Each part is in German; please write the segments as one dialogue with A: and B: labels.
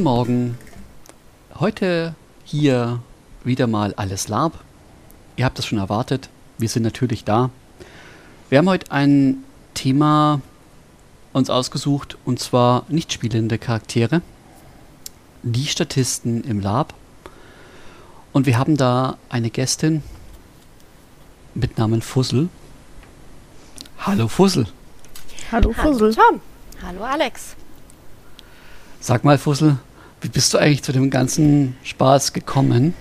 A: Guten Morgen. Heute hier wieder mal alles Lab. Ihr habt es schon erwartet. Wir sind natürlich da. Wir haben heute ein Thema uns ausgesucht und zwar nicht spielende Charaktere. Die Statisten im Lab. Und wir haben da eine Gästin mit Namen Fussel. Hallo Fussel.
B: Hallo Fussel.
C: Hallo Tom. Hallo Alex.
A: Sag mal Fussel, wie bist du eigentlich zu dem ganzen Spaß gekommen?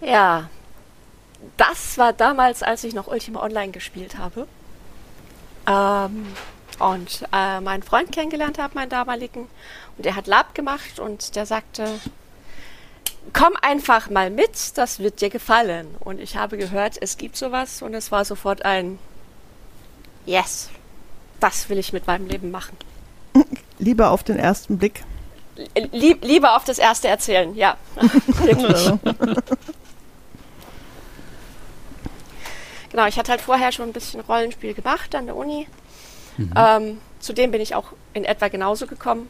C: Ja, das war damals, als ich noch Ultima Online gespielt habe. Ähm, und äh, meinen Freund kennengelernt habe, meinen damaligen. Und der hat Lab gemacht und der sagte, komm einfach mal mit, das wird dir gefallen. Und ich habe gehört, es gibt sowas und es war sofort ein Yes, das will ich mit meinem Leben machen.
B: Lieber auf den ersten Blick.
C: Lieb, lieber auf das erste erzählen, ja. Genau, ich hatte halt vorher schon ein bisschen Rollenspiel gemacht an der Uni. Mhm. Ähm, zudem bin ich auch in etwa genauso gekommen.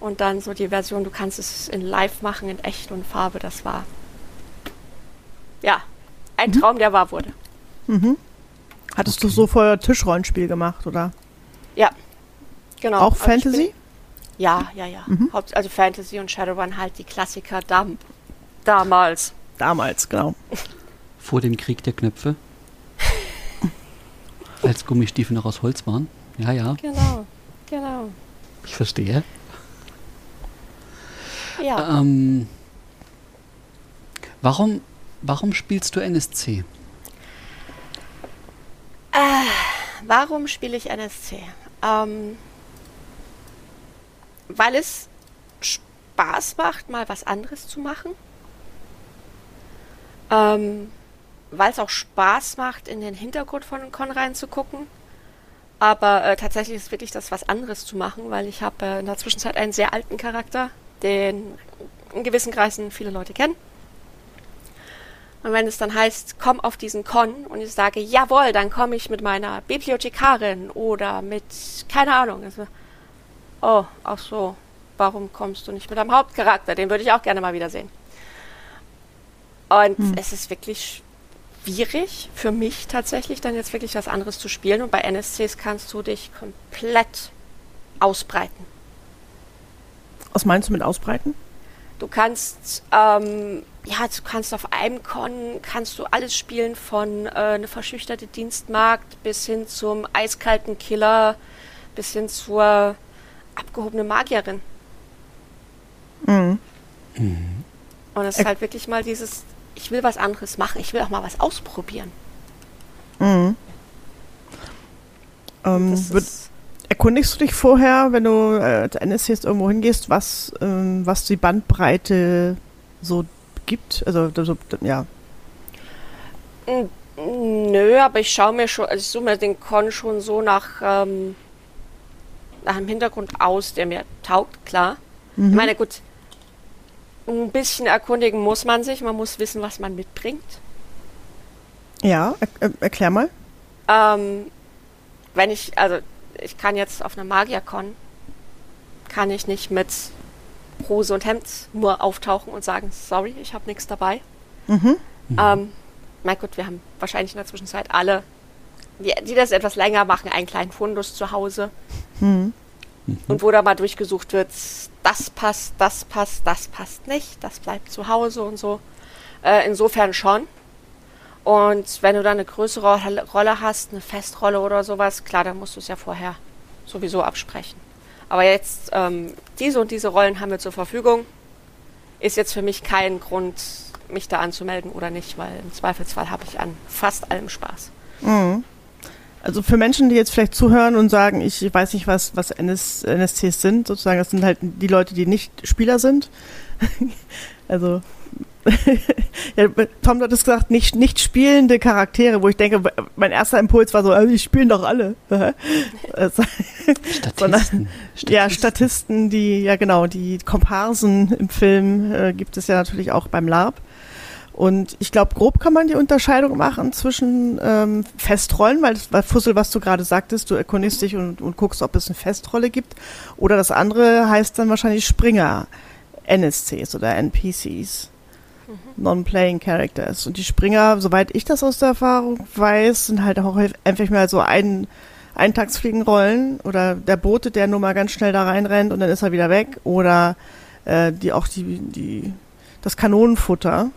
C: Und dann so die Version, du kannst es in Live machen, in echt und Farbe, das war ja ein mhm. Traum, der wahr wurde.
B: Mhm. Hattest okay. du so vorher Tischrollenspiel gemacht, oder?
C: Ja, genau.
B: Auch also Fantasy? Bin,
C: ja, ja, ja. Mhm. Also Fantasy und Shadowrun halt die Klassiker dam damals.
B: Damals, genau.
A: Vor dem Krieg der Knöpfe. Als Gummistiefel noch aus Holz waren. Ja, ja.
C: Genau, genau.
A: Ich verstehe.
C: Ja.
A: Ähm, warum, warum spielst du NSC?
C: Äh, warum spiele ich NSC? Ähm, weil es Spaß macht, mal was anderes zu machen. Ähm, weil es auch Spaß macht, in den Hintergrund von Con reinzugucken. Aber äh, tatsächlich ist wirklich das was anderes zu machen, weil ich habe äh, in der Zwischenzeit einen sehr alten Charakter, den in gewissen Kreisen viele Leute kennen. Und wenn es dann heißt, komm auf diesen Con und ich sage, jawohl, dann komme ich mit meiner Bibliothekarin oder mit, keine Ahnung. Also, oh, ach so, warum kommst du nicht mit deinem Hauptcharakter? Den würde ich auch gerne mal wiedersehen. Und hm. es ist wirklich schwierig für mich tatsächlich, dann jetzt wirklich was anderes zu spielen. Und bei NSCs kannst du dich komplett ausbreiten.
B: Was meinst du mit ausbreiten?
C: Du kannst, ähm, ja, du kannst auf einem Con, kannst du alles spielen von äh, eine verschüchterte Dienstmarkt bis hin zum eiskalten Killer, bis hin zur abgehobenen Magierin.
B: Mhm.
C: Mhm. Und es ist halt wirklich mal dieses, ich will was anderes machen, ich will auch mal was ausprobieren.
B: Mhm. Ähm, erkundigst du dich vorher, wenn du äh, als NSC irgendwo hingehst, was, ähm, was die Bandbreite so gibt? Also, so, ja.
C: Nö, aber ich schaue mir schon, also ich suche mir den Con schon so nach, ähm, nach einem Hintergrund aus, der mir taugt, klar. Mhm. Ich meine, gut, ein bisschen erkundigen muss man sich, man muss wissen, was man mitbringt.
B: Ja, er, erklär mal.
C: Ähm, wenn ich, also ich kann jetzt auf einer Magiercon, kann ich nicht mit Hose und Hemd nur auftauchen und sagen, sorry, ich habe nichts dabei. Mhm. Ähm, mein Gott, wir haben wahrscheinlich in der Zwischenzeit alle, die, die das etwas länger machen, einen kleinen Fundus zu Hause. Mhm. Und wo da mal durchgesucht wird, das passt, das passt, das passt nicht, das bleibt zu Hause und so. Äh, insofern schon. Und wenn du dann eine größere Rolle hast, eine Festrolle oder sowas, klar, dann musst du es ja vorher sowieso absprechen. Aber jetzt, ähm, diese und diese Rollen haben wir zur Verfügung. Ist jetzt für mich kein Grund, mich da anzumelden oder nicht, weil im Zweifelsfall habe ich an fast allem Spaß.
B: Mhm. Also für Menschen, die jetzt vielleicht zuhören und sagen, ich weiß nicht, was, was NS, NSCs sind, sozusagen, das sind halt die Leute, die nicht Spieler sind. also ja, Tom hat es gesagt, nicht, nicht spielende Charaktere, wo ich denke, mein erster Impuls war so, also die spielen doch alle.
A: Statisten. Sondern, Statisten.
B: Ja, Statisten, die, ja genau, die Komparsen im Film äh, gibt es ja natürlich auch beim LARP. Und ich glaube, grob kann man die Unterscheidung machen zwischen ähm, Festrollen, weil, weil Fussel, was du gerade sagtest, du erkundigst dich und, und guckst, ob es eine Festrolle gibt. Oder das andere heißt dann wahrscheinlich Springer, NSCs oder NPCs. Mhm. Non-Playing Characters. Und die Springer, soweit ich das aus der Erfahrung weiß, sind halt auch einfach mal so ein, Eintagsfliegenrollen oder der Bote, der nur mal ganz schnell da reinrennt und dann ist er wieder weg. Oder äh, die auch die, die, das Kanonenfutter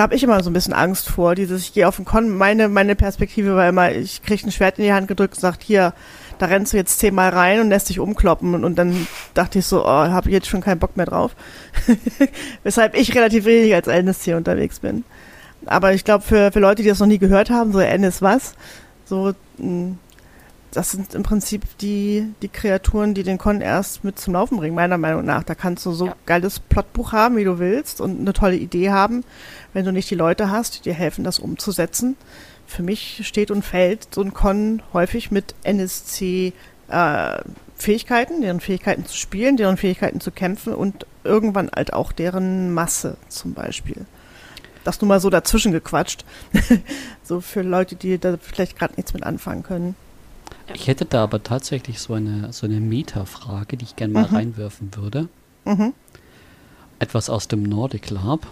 B: da habe ich immer so ein bisschen Angst vor. Dieses, ich gehe auf den Con, meine, meine Perspektive war immer, ich kriege ein Schwert in die Hand gedrückt und sagt, hier, da rennst du jetzt zehnmal rein und lässt dich umkloppen. Und, und dann dachte ich so, oh, habe ich jetzt schon keinen Bock mehr drauf. Weshalb ich relativ wenig als NSC unterwegs bin. Aber ich glaube, für, für Leute, die das noch nie gehört haben, so NS was, so mh, hm, das sind im Prinzip die, die Kreaturen, die den Con erst mit zum Laufen bringen, meiner Meinung nach. Da kannst du so ja. geiles Plotbuch haben, wie du willst und eine tolle Idee haben, wenn du nicht die Leute hast, die dir helfen, das umzusetzen. Für mich steht und fällt so ein Con häufig mit NSC äh, Fähigkeiten, deren Fähigkeiten zu spielen, deren Fähigkeiten zu kämpfen und irgendwann halt auch deren Masse zum Beispiel. Das nur mal so dazwischen gequatscht. so für Leute, die da vielleicht gerade nichts mit anfangen können.
A: Ich hätte da aber tatsächlich so eine, so eine Meta-Frage, die ich gerne mal mhm. reinwerfen würde. Mhm. Etwas aus dem Nordic Lab.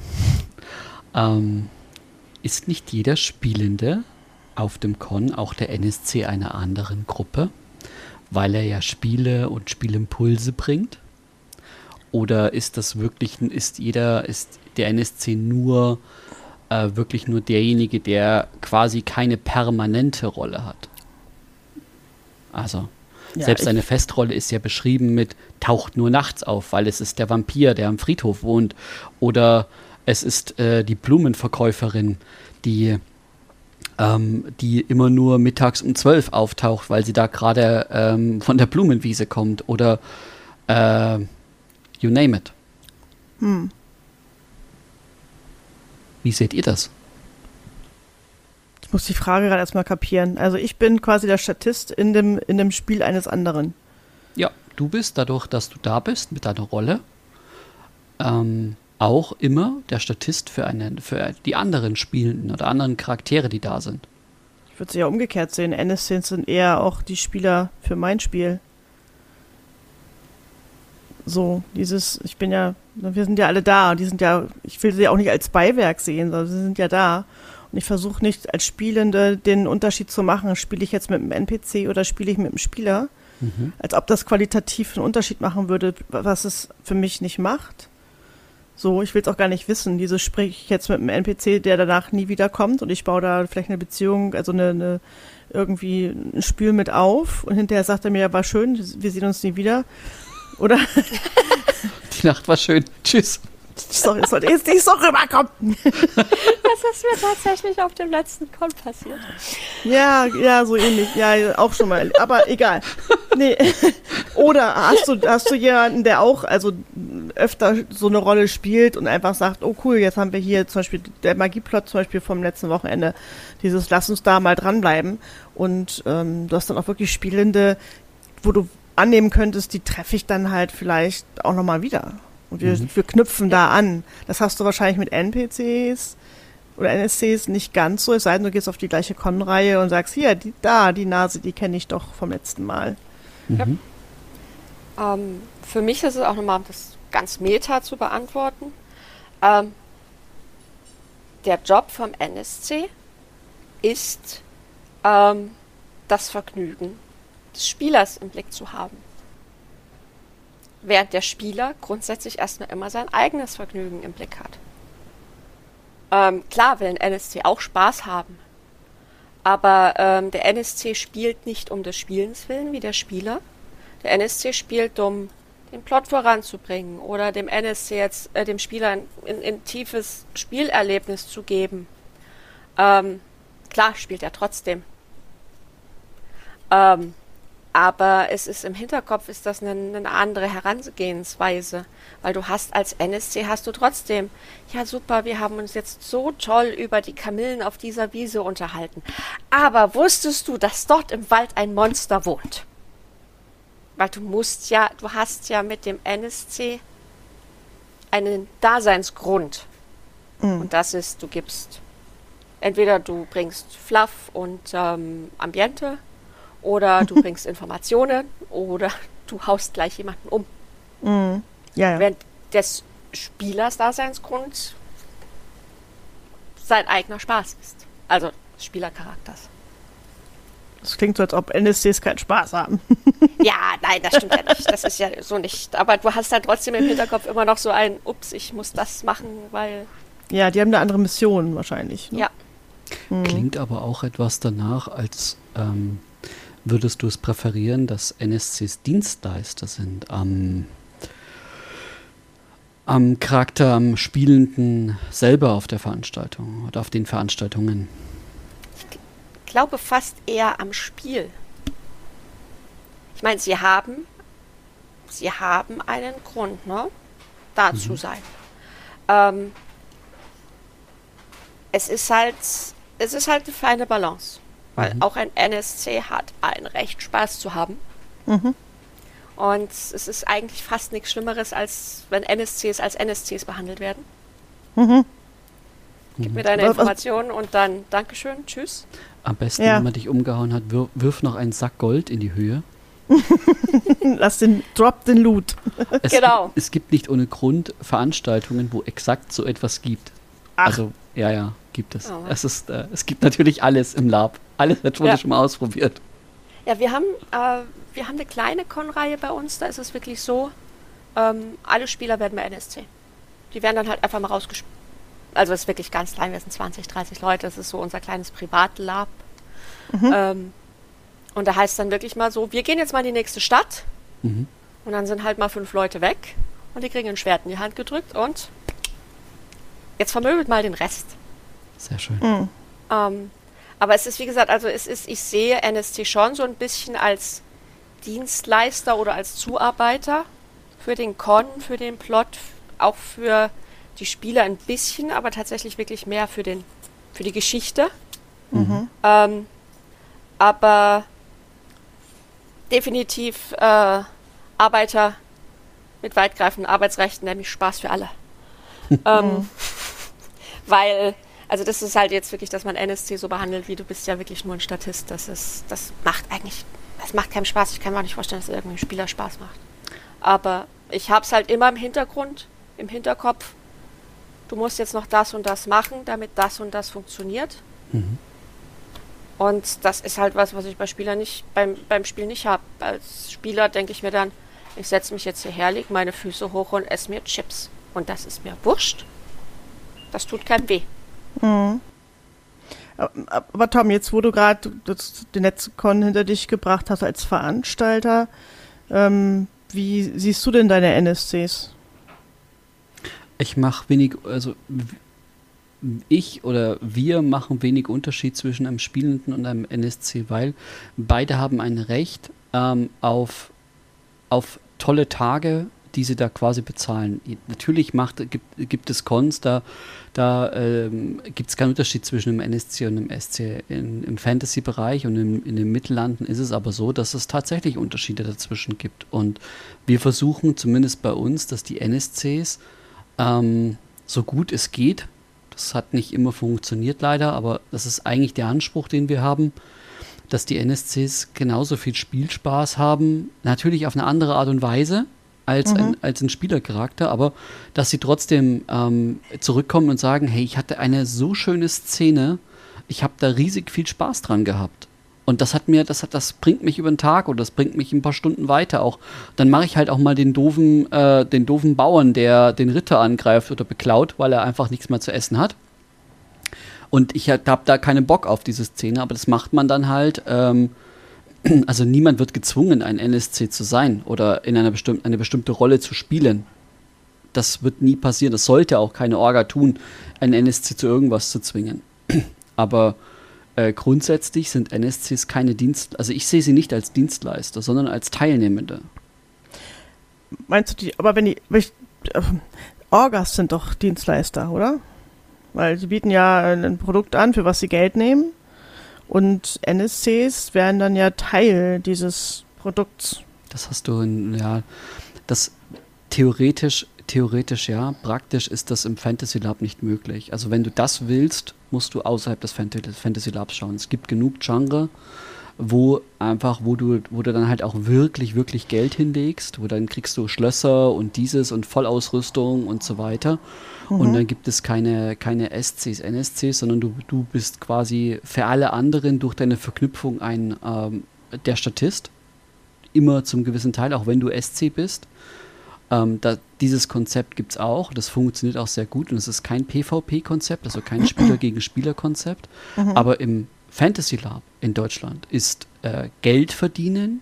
A: Ähm, ist nicht jeder Spielende auf dem Con auch der NSC einer anderen Gruppe, weil er ja Spiele und Spielimpulse bringt? Oder ist das wirklich, ist jeder, ist der NSC nur äh, wirklich nur derjenige, der quasi keine permanente Rolle hat? Also, ja, selbst eine Festrolle ist ja beschrieben mit taucht nur nachts auf, weil es ist der Vampir, der am Friedhof wohnt. Oder es ist äh, die Blumenverkäuferin, die, ähm, die immer nur mittags um zwölf auftaucht, weil sie da gerade ähm, von der Blumenwiese kommt. Oder äh, you name it. Hm. Wie seht ihr das?
B: Ich muss die Frage gerade erstmal kapieren. Also ich bin quasi der Statist in dem, in dem Spiel eines anderen.
A: Ja, du bist dadurch, dass du da bist mit deiner Rolle, ähm, auch immer der Statist für, einen, für die anderen Spielenden oder anderen Charaktere, die da sind.
B: Ich würde es ja umgekehrt sehen. NSCs sind eher auch die Spieler für mein Spiel. So, dieses, ich bin ja, wir sind ja alle da. Die sind ja, ich will sie auch nicht als Beiwerk sehen, sondern sie sind ja da. Und ich versuche nicht als Spielende den Unterschied zu machen, spiele ich jetzt mit einem NPC oder spiele ich mit einem Spieler. Mhm. Als ob das qualitativ einen Unterschied machen würde, was es für mich nicht macht. So, ich will es auch gar nicht wissen. Diese spreche ich jetzt mit einem NPC, der danach nie wiederkommt und ich baue da vielleicht eine Beziehung, also eine, eine irgendwie ein Spiel mit auf und hinterher sagt er mir, war schön, wir sehen uns nie wieder. Oder?
A: Die Nacht war schön. Tschüss.
B: Sorry, es sollte jetzt nicht so rüberkommen.
C: Das ist mir tatsächlich auf dem letzten Con passiert.
B: Ja, ja, so ähnlich. Ja, auch schon mal. Aber egal. Nee. Oder hast du, hast du jemanden, der auch also öfter so eine Rolle spielt und einfach sagt, oh cool, jetzt haben wir hier zum Beispiel der Magieplot zum Beispiel vom letzten Wochenende, dieses Lass uns da mal dranbleiben. Und ähm, du hast dann auch wirklich Spielende, wo du annehmen könntest, die treffe ich dann halt vielleicht auch nochmal wieder. Und wir, mhm. wir knüpfen da an. Das hast du wahrscheinlich mit NPCs oder NSCs nicht ganz so, es sei denn, du gehst auf die gleiche Con-Reihe und sagst, hier, die, da, die Nase, die kenne ich doch vom letzten Mal.
C: Mhm. Ja. Ähm, für mich ist es auch nochmal, das ganz meta zu beantworten. Ähm, der Job vom NSC ist ähm, das Vergnügen des Spielers im Blick zu haben während der Spieler grundsätzlich erstmal immer sein eigenes Vergnügen im Blick hat. Ähm, klar will ein NSC auch Spaß haben, aber ähm, der NSC spielt nicht um des Spielens willen wie der Spieler. Der NSC spielt, um den Plot voranzubringen oder dem NSC jetzt, äh, dem Spieler ein, ein, ein, tiefes Spielerlebnis zu geben. Ähm, klar spielt er trotzdem. Ähm, aber es ist im Hinterkopf ist das eine, eine, andere Herangehensweise, weil du hast als NSC hast du trotzdem, ja super, wir haben uns jetzt so toll über die Kamillen auf dieser Wiese unterhalten. Aber wusstest du, dass dort im Wald ein Monster wohnt? Weil du musst ja, du hast ja mit dem NSC einen Daseinsgrund. Mhm. Und das ist, du gibst, entweder du bringst Fluff und ähm, Ambiente oder du bringst Informationen oder du haust gleich jemanden um.
B: Mhm. Ja, ja.
C: Während des Spielers Daseinsgrund sein eigener Spaß ist. Also des Spielercharakters.
B: Das klingt so, als ob NSCs keinen Spaß haben.
C: ja, nein, das stimmt ja nicht. Das ist ja so nicht. Aber du hast dann trotzdem im Hinterkopf immer noch so ein, ups, ich muss das machen, weil.
B: Ja, die haben eine andere Mission wahrscheinlich.
C: Ne? Ja.
A: Hm. Klingt aber auch etwas danach, als ähm, würdest du es präferieren, dass NSCs Dienstleister sind am, am Charakter, am Spielenden selber auf der Veranstaltung oder auf den Veranstaltungen?
C: Ich glaube fast eher am Spiel. Ich meine, sie haben, sie haben einen Grund, ne, da mhm. zu sein. Ähm, es ist halt, es ist halt eine feine Balance. Weil mhm. auch ein NSC hat ein Recht, Spaß zu haben. Mhm. Und es ist eigentlich fast nichts Schlimmeres, als wenn NSCs als NSCs behandelt werden. Mhm. Gib mir deine Informationen und dann Dankeschön, tschüss.
A: Am besten, ja. wenn man dich umgehauen hat, wirf, wirf noch einen Sack Gold in die Höhe.
B: Lass den, drop den Loot.
A: Es genau. Gibt, es gibt nicht ohne Grund Veranstaltungen, wo exakt so etwas gibt. Ach. Also, ja, ja, gibt es. Oh, es, ist, äh, es gibt natürlich alles im Lab. Alles wurde ja. schon mal ausprobiert.
C: Ja, wir haben, äh, wir haben eine kleine Con-Reihe bei uns. Da ist es wirklich so, ähm, alle Spieler werden bei NSC. Die werden dann halt einfach mal rausgespielt. Also es ist wirklich ganz klein, wir sind 20, 30 Leute. Das ist so unser kleines Privatlab. Mhm. Ähm, und da heißt dann wirklich mal so, wir gehen jetzt mal in die nächste Stadt. Mhm. Und dann sind halt mal fünf Leute weg. Und die kriegen ein Schwert in die Hand gedrückt und jetzt vermöbelt mal den Rest.
A: Sehr schön. Mhm.
C: Ähm, aber es ist, wie gesagt, also es ist, ich sehe NST schon so ein bisschen als Dienstleister oder als Zuarbeiter für den Con, für den Plot, auch für die Spieler ein bisschen, aber tatsächlich wirklich mehr für den, für die Geschichte. Mhm. Ähm, aber definitiv äh, Arbeiter mit weitgreifenden Arbeitsrechten, nämlich Spaß für alle. ähm, weil also das ist halt jetzt wirklich, dass man NSC so behandelt, wie du bist ja wirklich nur ein Statist. Das ist, das macht eigentlich, das macht keinen Spaß. Ich kann mir auch nicht vorstellen, dass es irgendwie Spieler Spaß macht. Aber ich habe es halt immer im Hintergrund, im Hinterkopf. Du musst jetzt noch das und das machen, damit das und das funktioniert. Mhm. Und das ist halt was, was ich bei Spielern nicht, beim, beim Spiel nicht habe. Als Spieler denke ich mir dann, ich setze mich jetzt hierher, lege meine Füße hoch und esse mir Chips. Und das ist mir wurscht. Das tut keinem weh. Mhm.
B: Aber Tom, jetzt wo du gerade den Netzcon hinter dich gebracht hast als Veranstalter, ähm, wie siehst du denn deine NSCs?
A: Ich mache wenig, also ich oder wir machen wenig Unterschied zwischen einem Spielenden und einem NSC, weil beide haben ein Recht ähm, auf, auf tolle Tage, die sie da quasi bezahlen. Natürlich macht, gibt, gibt es Cons, da, da ähm, gibt es keinen Unterschied zwischen dem NSC und dem SC. In, Im Fantasy-Bereich und im, in den Mittellanden ist es aber so, dass es tatsächlich Unterschiede dazwischen gibt. Und wir versuchen zumindest bei uns, dass die NSCs ähm, so gut es geht, das hat nicht immer funktioniert leider, aber das ist eigentlich der Anspruch, den wir haben, dass die NSCs genauso viel Spielspaß haben, natürlich auf eine andere Art und Weise, als, mhm. ein, als ein Spielercharakter, aber dass sie trotzdem ähm, zurückkommen und sagen, hey, ich hatte eine so schöne Szene, ich habe da riesig viel Spaß dran gehabt. Und das hat mir, das hat, das bringt mich über den Tag oder das bringt mich ein paar Stunden weiter auch. Dann mache ich halt auch mal den doofen, äh, den doofen Bauern, der den Ritter angreift oder beklaut, weil er einfach nichts mehr zu essen hat. Und ich habe da keinen Bock auf diese Szene, aber das macht man dann halt. Ähm, also niemand wird gezwungen, ein NSC zu sein oder in einer bestimmten, eine bestimmte Rolle zu spielen. Das wird nie passieren. Das sollte auch keine Orga tun, ein NSC zu irgendwas zu zwingen. Aber äh, grundsätzlich sind NSCs keine Dienst, also ich sehe sie nicht als Dienstleister, sondern als Teilnehmende.
B: Meinst du die, aber wenn die, wenn ich, äh, Orgas sind doch Dienstleister, oder? Weil sie bieten ja ein Produkt an, für was sie Geld nehmen. Und NSCs wären dann ja Teil dieses Produkts.
A: Das hast du, in, ja, das theoretisch Theoretisch ja, praktisch ist das im Fantasy Lab nicht möglich. Also wenn du das willst, musst du außerhalb des Fantasy Labs schauen. Es gibt genug Genre, wo einfach, wo du, wo du dann halt auch wirklich, wirklich Geld hinlegst, wo dann kriegst du Schlösser und dieses und Vollausrüstung und so weiter. Mhm. Und dann gibt es keine, keine SCs, NSCs, sondern du, du bist quasi für alle anderen durch deine Verknüpfung ein ähm, der Statist. Immer zum gewissen Teil, auch wenn du SC bist. Ähm, da, dieses Konzept gibt es auch, das funktioniert auch sehr gut und es ist kein PvP-Konzept, also kein Spieler gegen Spieler-Konzept. Mhm. Aber im Fantasy Lab in Deutschland ist äh, Geld verdienen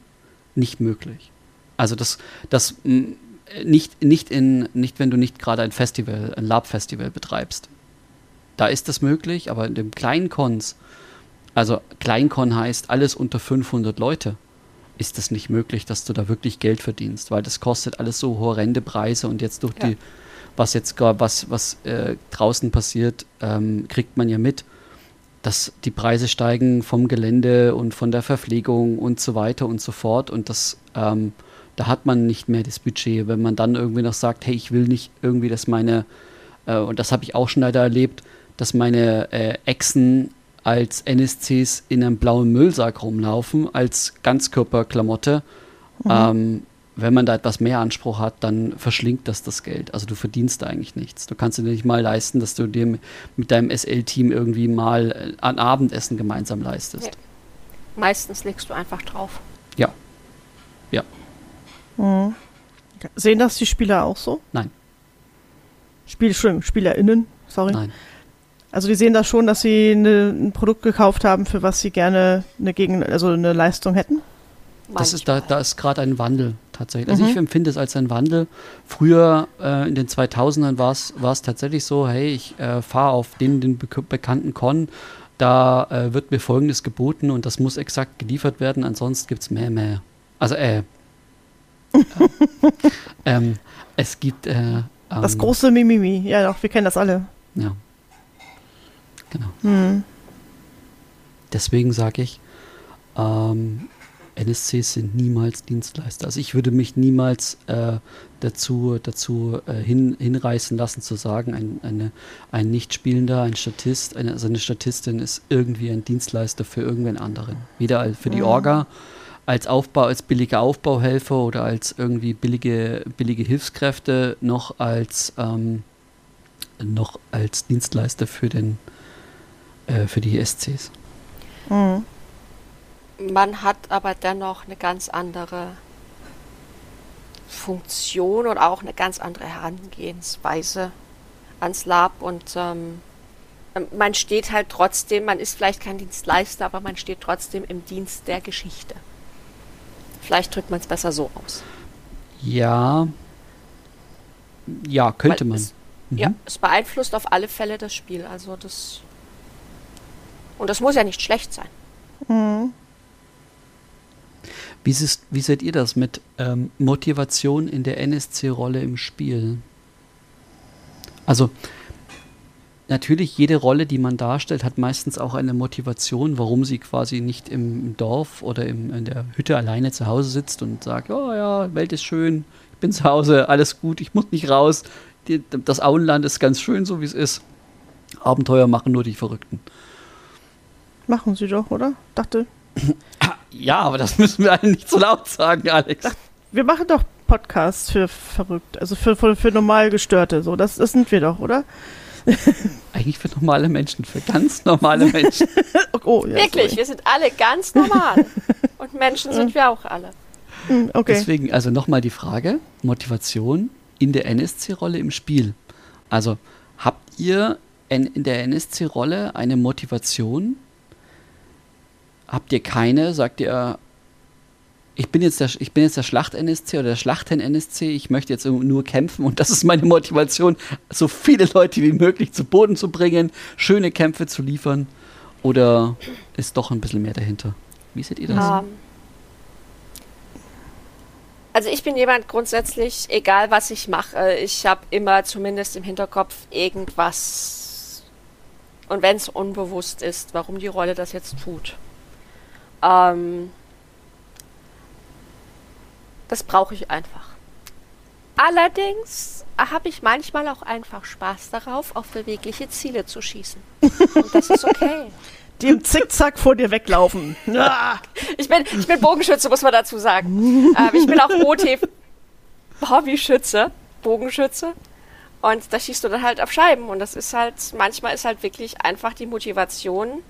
A: nicht möglich. Also das, das nicht, nicht, in, nicht, wenn du nicht gerade ein Festival, ein Lab-Festival betreibst. Da ist das möglich, aber in dem kleinen Cons, also Kleinkon heißt alles unter 500 Leute, ist das nicht möglich, dass du da wirklich Geld verdienst, weil das kostet alles so horrende Preise und jetzt durch ja. die, was jetzt was, was äh, draußen passiert, ähm, kriegt man ja mit dass die Preise steigen vom Gelände und von der Verpflegung und so weiter und so fort. Und das, ähm, da hat man nicht mehr das Budget. Wenn man dann irgendwie noch sagt, hey, ich will nicht irgendwie, dass meine, äh, und das habe ich auch schon leider erlebt, dass meine äh, Echsen als NSCs in einem blauen Müllsack rumlaufen, als Ganzkörperklamotte. Mhm. Ähm, wenn man da etwas mehr Anspruch hat, dann verschlingt das das Geld. Also du verdienst da eigentlich nichts. Du kannst dir nicht mal leisten, dass du dir mit deinem SL-Team irgendwie mal äh, ein Abendessen gemeinsam leistest.
C: Nee. Meistens legst du einfach drauf.
A: Ja. Ja.
B: Mhm. Sehen das die Spieler auch so?
A: Nein.
B: Spiel, SpielerInnen, sorry.
A: Nein.
B: Also die sehen das schon, dass sie eine, ein Produkt gekauft haben, für was sie gerne eine Gegen also eine Leistung hätten?
A: Das ist, da, da ist gerade ein Wandel tatsächlich. Also mhm. ich empfinde es als ein Wandel. Früher äh, in den 2000ern war es tatsächlich so, hey, ich äh, fahre auf den, den be bekannten Con, da äh, wird mir Folgendes geboten und das muss exakt geliefert werden, ansonsten gibt es mehr, mehr. Also, äh, ähm, es gibt, äh,
B: Das ähm, große Mimimi, ja doch, wir kennen das alle.
A: Ja. Genau. Mhm. Deswegen sage ich, ähm, NSCs sind niemals Dienstleister. Also ich würde mich niemals äh, dazu, dazu äh, hin, hinreißen lassen zu sagen, ein, eine, ein Nichtspielender, ein Statist, eine, also eine Statistin ist irgendwie ein Dienstleister für irgendwen anderen. Weder für die mhm. Orga, als Aufbau, als billige Aufbauhelfer oder als irgendwie billige, billige Hilfskräfte, noch als ähm, noch als Dienstleister für den äh, für die SCs. Mhm.
C: Man hat aber dennoch eine ganz andere Funktion und auch eine ganz andere Herangehensweise ans Lab und ähm, man steht halt trotzdem, man ist vielleicht kein Dienstleister, aber man steht trotzdem im Dienst der Geschichte. Vielleicht drückt man es besser so aus.
A: Ja. Ja, könnte Weil man.
C: Es, mhm. Ja, es beeinflusst auf alle Fälle das Spiel. Also das. Und das muss ja nicht schlecht sein. Mhm.
A: Wie, ist, wie seht ihr das mit ähm, Motivation in der NSC-Rolle im Spiel? Also, natürlich, jede Rolle, die man darstellt, hat meistens auch eine Motivation, warum sie quasi nicht im Dorf oder im, in der Hütte alleine zu Hause sitzt und sagt, oh ja, Welt ist schön, ich bin zu Hause, alles gut, ich muss nicht raus. Die, das Auenland ist ganz schön, so wie es ist. Abenteuer machen nur die Verrückten.
B: Machen sie doch, oder? Dachte.
A: Ja, aber das müssen wir alle nicht so laut sagen, Alex. Ach,
B: wir machen doch Podcasts für verrückt, also für, für, für normal Gestörte. So, das, das sind wir doch, oder?
A: Eigentlich für normale Menschen, für ganz normale Menschen.
C: oh, ja, Wirklich, sorry. wir sind alle ganz normal. Und Menschen sind wir auch alle.
A: Hm, okay. Deswegen, also nochmal die Frage: Motivation in der NSC-Rolle im Spiel. Also, habt ihr in der NSC-Rolle eine Motivation, Habt ihr keine? Sagt ihr, ich bin jetzt der, ich bin jetzt der Schlacht-NSC oder der Schlachten-NSC, ich möchte jetzt nur kämpfen und das ist meine Motivation, so viele Leute wie möglich zu Boden zu bringen, schöne Kämpfe zu liefern? Oder ist doch ein bisschen mehr dahinter? Wie seht ihr das? Um, ähm,
C: also ich bin jemand grundsätzlich, egal was ich mache, ich habe immer zumindest im Hinterkopf irgendwas. Und wenn es unbewusst ist, warum die Rolle das jetzt tut. Ähm, das brauche ich einfach. Allerdings habe ich manchmal auch einfach Spaß darauf, auf bewegliche Ziele zu schießen. Und das ist okay.
B: Die im Zickzack vor dir weglaufen.
C: Ich bin, ich bin Bogenschütze, muss man dazu sagen. ähm, ich bin auch OT Hobbyschütze, Bogenschütze. Und da schießt du dann halt auf Scheiben. Und das ist halt, manchmal ist halt wirklich einfach die Motivation,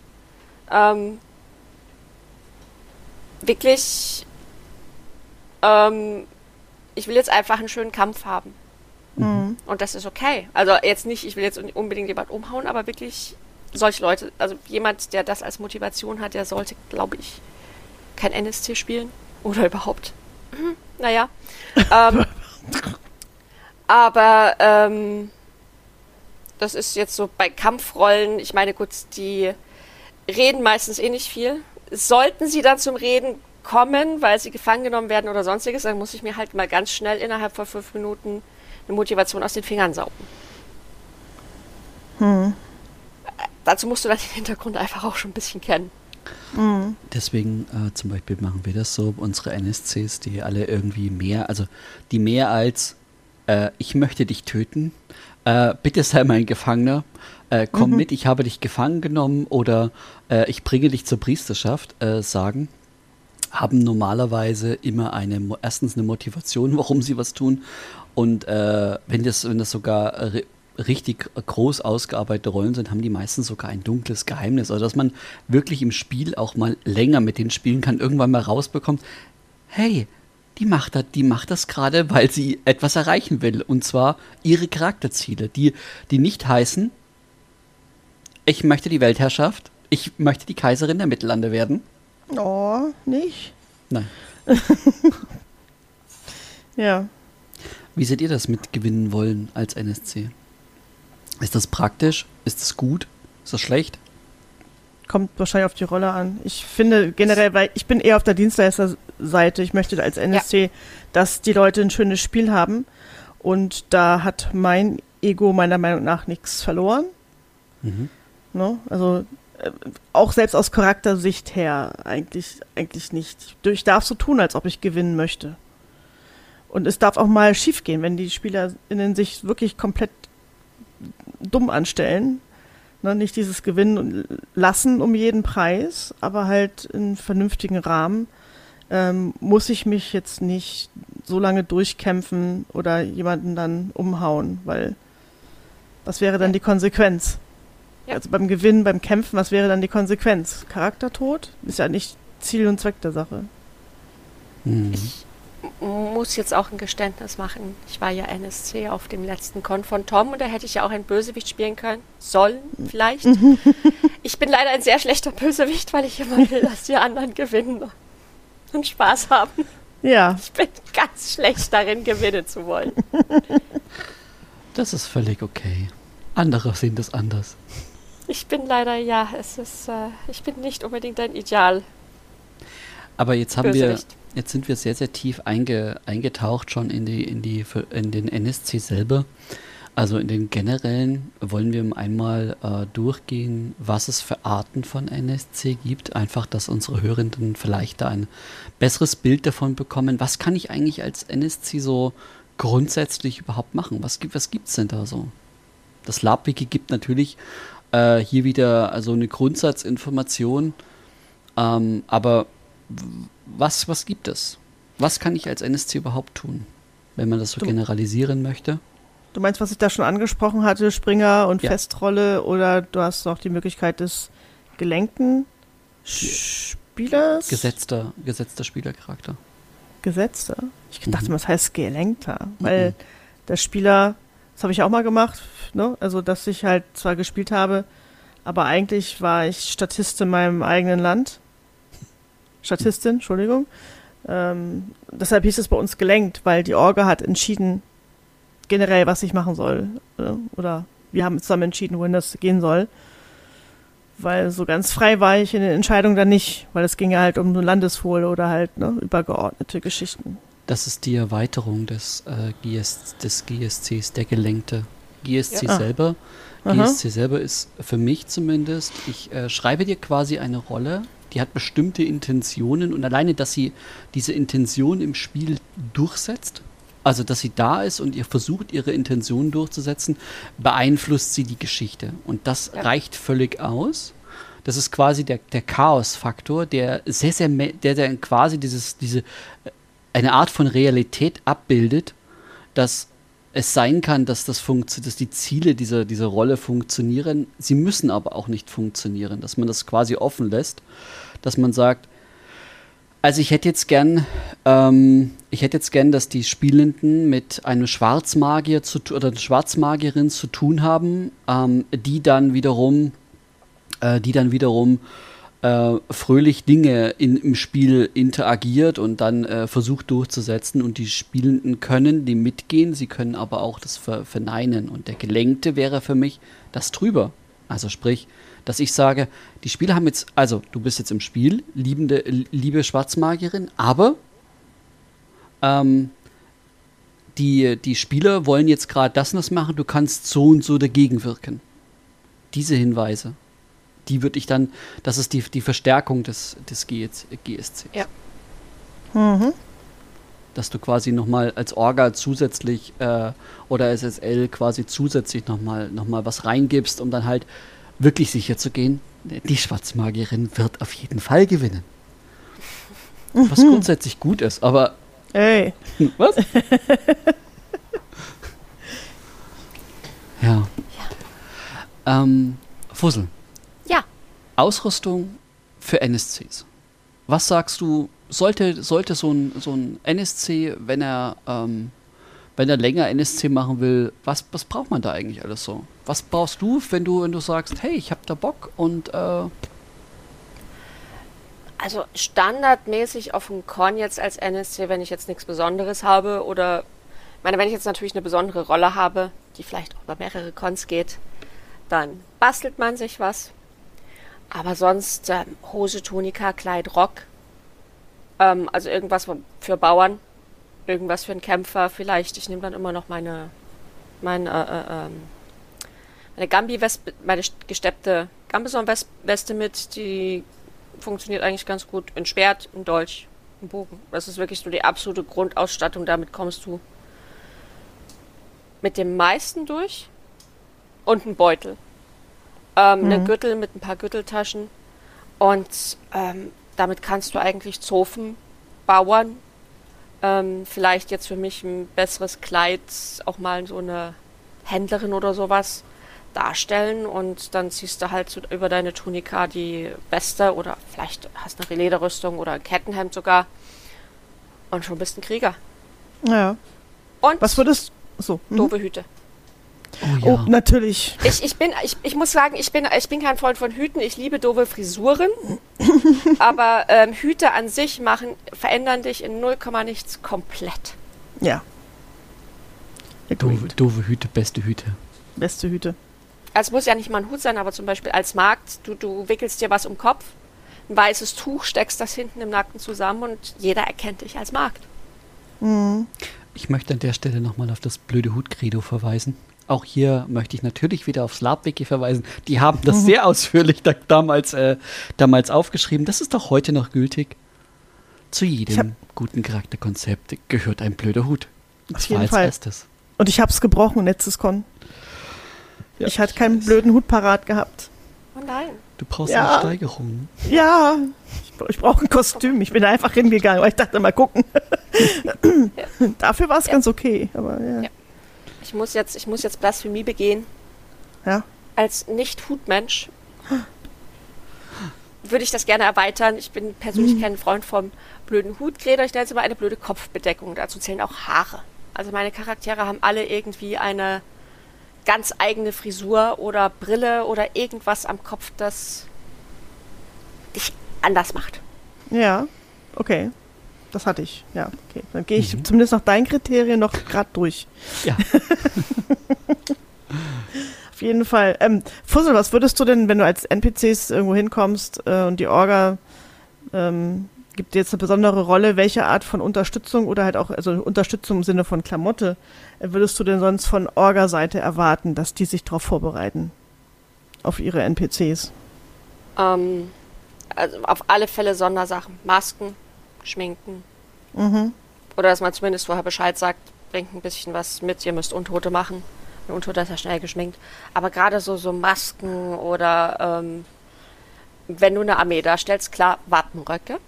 C: ähm, wirklich, ähm, ich will jetzt einfach einen schönen Kampf haben. Mhm. Und das ist okay. Also jetzt nicht, ich will jetzt unbedingt jemand umhauen, aber wirklich solche Leute, also jemand, der das als Motivation hat, der sollte, glaube ich, kein NSC spielen. Oder überhaupt. Mhm, naja. ähm, aber ähm, das ist jetzt so bei Kampfrollen, ich meine, gut, die reden meistens eh nicht viel. Sollten sie dann zum Reden kommen, weil sie gefangen genommen werden oder sonstiges, dann muss ich mir halt mal ganz schnell innerhalb von fünf Minuten eine Motivation aus den Fingern saugen. Hm. Dazu musst du dann den Hintergrund einfach auch schon ein bisschen kennen.
A: Mhm. Deswegen äh, zum Beispiel machen wir das so, unsere NSCs, die alle irgendwie mehr, also die mehr als äh, ich möchte dich töten, äh, bitte sei mein Gefangener, äh, komm mhm. mit, ich habe dich gefangen genommen oder äh, ich bringe dich zur Priesterschaft, äh, sagen, haben normalerweise immer eine, erstens eine Motivation, warum sie was tun und wenn, das, wenn das sogar richtig groß ausgearbeitete Rollen sind, haben die meistens sogar ein dunkles Geheimnis. Also dass man wirklich im Spiel auch mal länger mit denen spielen kann, irgendwann mal rausbekommt, hey, die macht das, die macht das gerade, weil sie etwas erreichen will. Und zwar ihre Charakterziele, die, die nicht heißen, ich möchte die Weltherrschaft, ich möchte die Kaiserin der Mittellande werden.
B: Oh, nicht?
A: Nein.
B: ja.
A: Wie seht ihr das mit gewinnen wollen als NSC? Ist das praktisch? Ist das gut? Ist das schlecht?
B: Kommt wahrscheinlich auf die Rolle an. Ich finde generell, weil ich bin eher auf der Dienstleisterseite. Ich möchte als NSC, ja. dass die Leute ein schönes Spiel haben. Und da hat mein Ego meiner Meinung nach nichts verloren. Mhm. Ne? Also äh, auch selbst aus Charaktersicht her eigentlich, eigentlich nicht. Ich darf so tun, als ob ich gewinnen möchte. Und es darf auch mal schiefgehen, wenn die SpielerInnen sich wirklich komplett dumm anstellen. Ne, nicht dieses Gewinnen lassen um jeden Preis, aber halt in vernünftigen Rahmen ähm, muss ich mich jetzt nicht so lange durchkämpfen oder jemanden dann umhauen, weil was wäre dann die Konsequenz? Ja. Also beim Gewinnen, beim Kämpfen, was wäre dann die Konsequenz? Charaktertod? Ist ja nicht Ziel und Zweck der Sache.
C: Mhm. Ich muss jetzt auch ein Geständnis machen. Ich war ja NSC auf dem letzten Con von Tom und da hätte ich ja auch ein Bösewicht spielen können. Sollen vielleicht. ich bin leider ein sehr schlechter Bösewicht, weil ich immer will, dass die anderen gewinnen und Spaß haben.
B: Ja.
C: Ich bin ganz schlecht darin, gewinnen zu wollen.
A: Das ist völlig okay. Andere sehen das anders.
C: Ich bin leider, ja, es ist, äh, ich bin nicht unbedingt ein Ideal.
A: Aber jetzt haben Bösewicht. wir Jetzt sind wir sehr, sehr tief einge, eingetaucht schon in, die, in, die, in den NSC selber. Also in den generellen wollen wir einmal äh, durchgehen, was es für Arten von NSC gibt. Einfach, dass unsere Hörenden vielleicht da ein besseres Bild davon bekommen. Was kann ich eigentlich als NSC so grundsätzlich überhaupt machen? Was, gibt was gibt's denn da so? Das LabWiki gibt natürlich äh, hier wieder also eine Grundsatzinformation. Ähm, aber was, was gibt es? Was kann ich als NSC überhaupt tun, wenn man das so du, generalisieren möchte?
B: Du meinst, was ich da schon angesprochen hatte, Springer und ja. Festrolle oder du hast noch die Möglichkeit des gelenkten Spielers?
A: Gesetzter, gesetzter Spielercharakter.
B: Gesetzter? Ich dachte, mhm. was heißt gelenkter? Weil mhm. der Spieler, das habe ich auch mal gemacht, ne? also dass ich halt zwar gespielt habe, aber eigentlich war ich Statist in meinem eigenen Land Statistin, Entschuldigung. Ähm, deshalb hieß es bei uns gelenkt, weil die Orga hat entschieden, generell, was ich machen soll. Oder, äh, oder wir haben zusammen entschieden, wohin das gehen soll. Weil so ganz frei war ich in den Entscheidungen dann nicht, weil es ging ja halt um eine Landeswohl oder halt ne, übergeordnete Geschichten.
A: Das ist die Erweiterung des, äh, GS, des GSCs, der gelenkte. GSC ja. selber. Aha. GSC selber ist für mich zumindest, ich äh, schreibe dir quasi eine Rolle, die hat bestimmte Intentionen und alleine, dass sie diese Intention im Spiel durchsetzt, also dass sie da ist und ihr versucht, ihre Intentionen durchzusetzen, beeinflusst sie die Geschichte. Und das ja. reicht völlig aus. Das ist quasi der, der Chaos-Faktor, der sehr, sehr, der, der quasi dieses, diese, eine Art von Realität abbildet, dass es sein kann, dass das dass die Ziele dieser, dieser Rolle funktionieren. Sie müssen aber auch nicht funktionieren, dass man das quasi offen lässt, dass man sagt, also ich hätte jetzt gern, ähm, ich hätte jetzt gern, dass die Spielenden mit einem Schwarzmagier zu oder einer Schwarzmagierin zu tun haben, ähm, die dann wiederum, äh, die dann wiederum äh, fröhlich Dinge in, im Spiel interagiert und dann äh, versucht durchzusetzen. Und die Spielenden können dem mitgehen, sie können aber auch das ver verneinen. Und der Gelenkte wäre für mich das drüber. Also sprich, dass ich sage, die Spieler haben jetzt, also du bist jetzt im Spiel, liebende, liebe Schwarzmagierin, aber ähm, die, die Spieler wollen jetzt gerade das und das machen, du kannst so und so dagegen wirken. Diese Hinweise die würde ich dann, das ist die, die Verstärkung des, des GSC.
C: Ja.
A: Mhm. Dass du quasi nochmal als Orga zusätzlich äh, oder SSL quasi zusätzlich nochmal noch mal was reingibst, um dann halt wirklich sicher zu gehen, die Schwarzmagierin wird auf jeden Fall gewinnen. Mhm. Was grundsätzlich gut ist, aber.
B: Ey.
A: Was? ja. ja. Ähm, Fussel. Ausrüstung für NSCs. Was sagst du, sollte, sollte so, ein, so ein NSC, wenn er, ähm, wenn er länger NSC machen will, was, was braucht man da eigentlich alles so? Was brauchst du, wenn du, wenn du sagst, hey, ich hab da Bock und äh
C: also standardmäßig auf dem Con jetzt als NSC, wenn ich jetzt nichts Besonderes habe oder ich meine, wenn ich jetzt natürlich eine besondere Rolle habe, die vielleicht auch über mehrere Cons geht, dann bastelt man sich was. Aber sonst ähm, Hose, Tunika, Kleid, Rock. Ähm, also irgendwas für Bauern, irgendwas für einen Kämpfer vielleicht. Ich nehme dann immer noch meine, meine, äh, äh, ähm, meine Gambi-Weste, meine gesteppte Gambison-Weste mit. Die funktioniert eigentlich ganz gut. Ein Schwert, ein Dolch, ein Bogen. Das ist wirklich so die absolute Grundausstattung. Damit kommst du mit dem meisten durch. Und ein Beutel ähm, mhm. einen Gürtel mit ein paar Gürteltaschen. Und ähm, damit kannst du eigentlich Zofen bauen. Ähm, vielleicht jetzt für mich ein besseres Kleid, auch mal so eine Händlerin oder sowas darstellen und dann ziehst du halt so über deine Tunika die Weste oder vielleicht hast du eine Lederrüstung oder ein Kettenhemd sogar und schon bist ein Krieger.
B: Ja. Und was würdest so
C: mhm. doofe Hüte.
B: Oh, ja. oh, natürlich.
C: Ich, ich, bin, ich, ich muss sagen, ich bin, ich bin kein Freund von Hüten. Ich liebe doofe Frisuren. aber ähm, Hüte an sich machen, verändern dich in 0, nichts komplett.
B: Ja.
A: Doofe, doofe Hüte, beste Hüte.
B: Beste Hüte.
C: Also es muss ja nicht mal ein Hut sein, aber zum Beispiel als Markt, du, du wickelst dir was um den Kopf, ein weißes Tuch, steckst das hinten im Nacken zusammen und jeder erkennt dich als Markt.
A: Mhm. Ich möchte an der Stelle nochmal auf das blöde Hut-Credo verweisen. Auch hier möchte ich natürlich wieder aufs Labwiki verweisen. Die haben das mhm. sehr ausführlich da, damals, äh, damals aufgeschrieben. Das ist doch heute noch gültig. Zu jedem hab, guten Charakterkonzept gehört ein blöder Hut.
B: Das auf jeden Fall. Erstes. Und ich habe es gebrochen letztes Con. Ja, ich hatte keinen blöden Hut parat gehabt.
C: Oh nein.
A: Du brauchst ja. eine Steigerung.
B: Ja, ich, ich brauche ein Kostüm. Ich bin einfach hingegangen, weil ich dachte, mal gucken. ja. Dafür war es ganz okay. Aber ja.
C: Ich muss jetzt, ich muss jetzt Blasphemie begehen.
B: Ja.
C: Als Nicht-Hutmensch würde ich das gerne erweitern. Ich bin persönlich hm. kein Freund vom blöden Hutgräder. Ich nenne es immer eine blöde Kopfbedeckung. Dazu zählen auch Haare. Also meine Charaktere haben alle irgendwie eine ganz eigene Frisur oder Brille oder irgendwas am Kopf, das dich anders macht.
B: Ja, okay. Das hatte ich, ja. Okay. Dann gehe ich mhm. zumindest nach deinen Kriterien noch gerade durch.
A: Ja.
B: Auf jeden Fall. Ähm, Fussel, was würdest du denn, wenn du als NPCs irgendwo hinkommst äh, und die Orga ähm, gibt dir jetzt eine besondere Rolle, welche Art von Unterstützung oder halt auch, also Unterstützung im Sinne von Klamotte, äh, würdest du denn sonst von Orga-Seite erwarten, dass die sich darauf vorbereiten? Auf ihre NPCs?
C: Ähm, also auf alle Fälle Sondersachen. Masken, schminken. Mhm. Oder dass man zumindest vorher Bescheid sagt, bringt ein bisschen was mit. Ihr müsst Untote machen. Ein Untote ist ja schnell geschminkt. Aber gerade so, so Masken oder ähm, wenn du eine Armee darstellst, klar, Wappenröcke.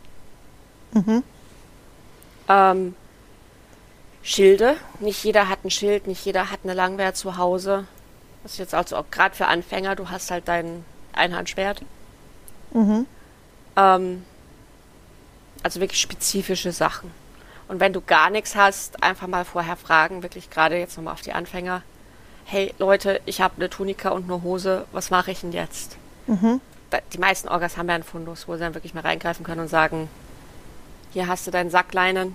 B: Mhm.
C: Ähm, Schilde. Nicht jeder hat ein Schild, nicht jeder hat eine Langwehr zu Hause. Das ist jetzt also auch gerade für Anfänger, du hast halt dein Einhandschwert.
B: Mhm.
C: Ähm, also wirklich spezifische Sachen. Und wenn du gar nichts hast, einfach mal vorher fragen, wirklich gerade jetzt nochmal auf die Anfänger. Hey Leute, ich habe eine Tunika und eine Hose, was mache ich denn jetzt?
B: Mhm.
C: Die meisten Orgas haben ja einen Fundus, wo sie dann wirklich mal reingreifen können und sagen, hier hast du deinen Sackleinen,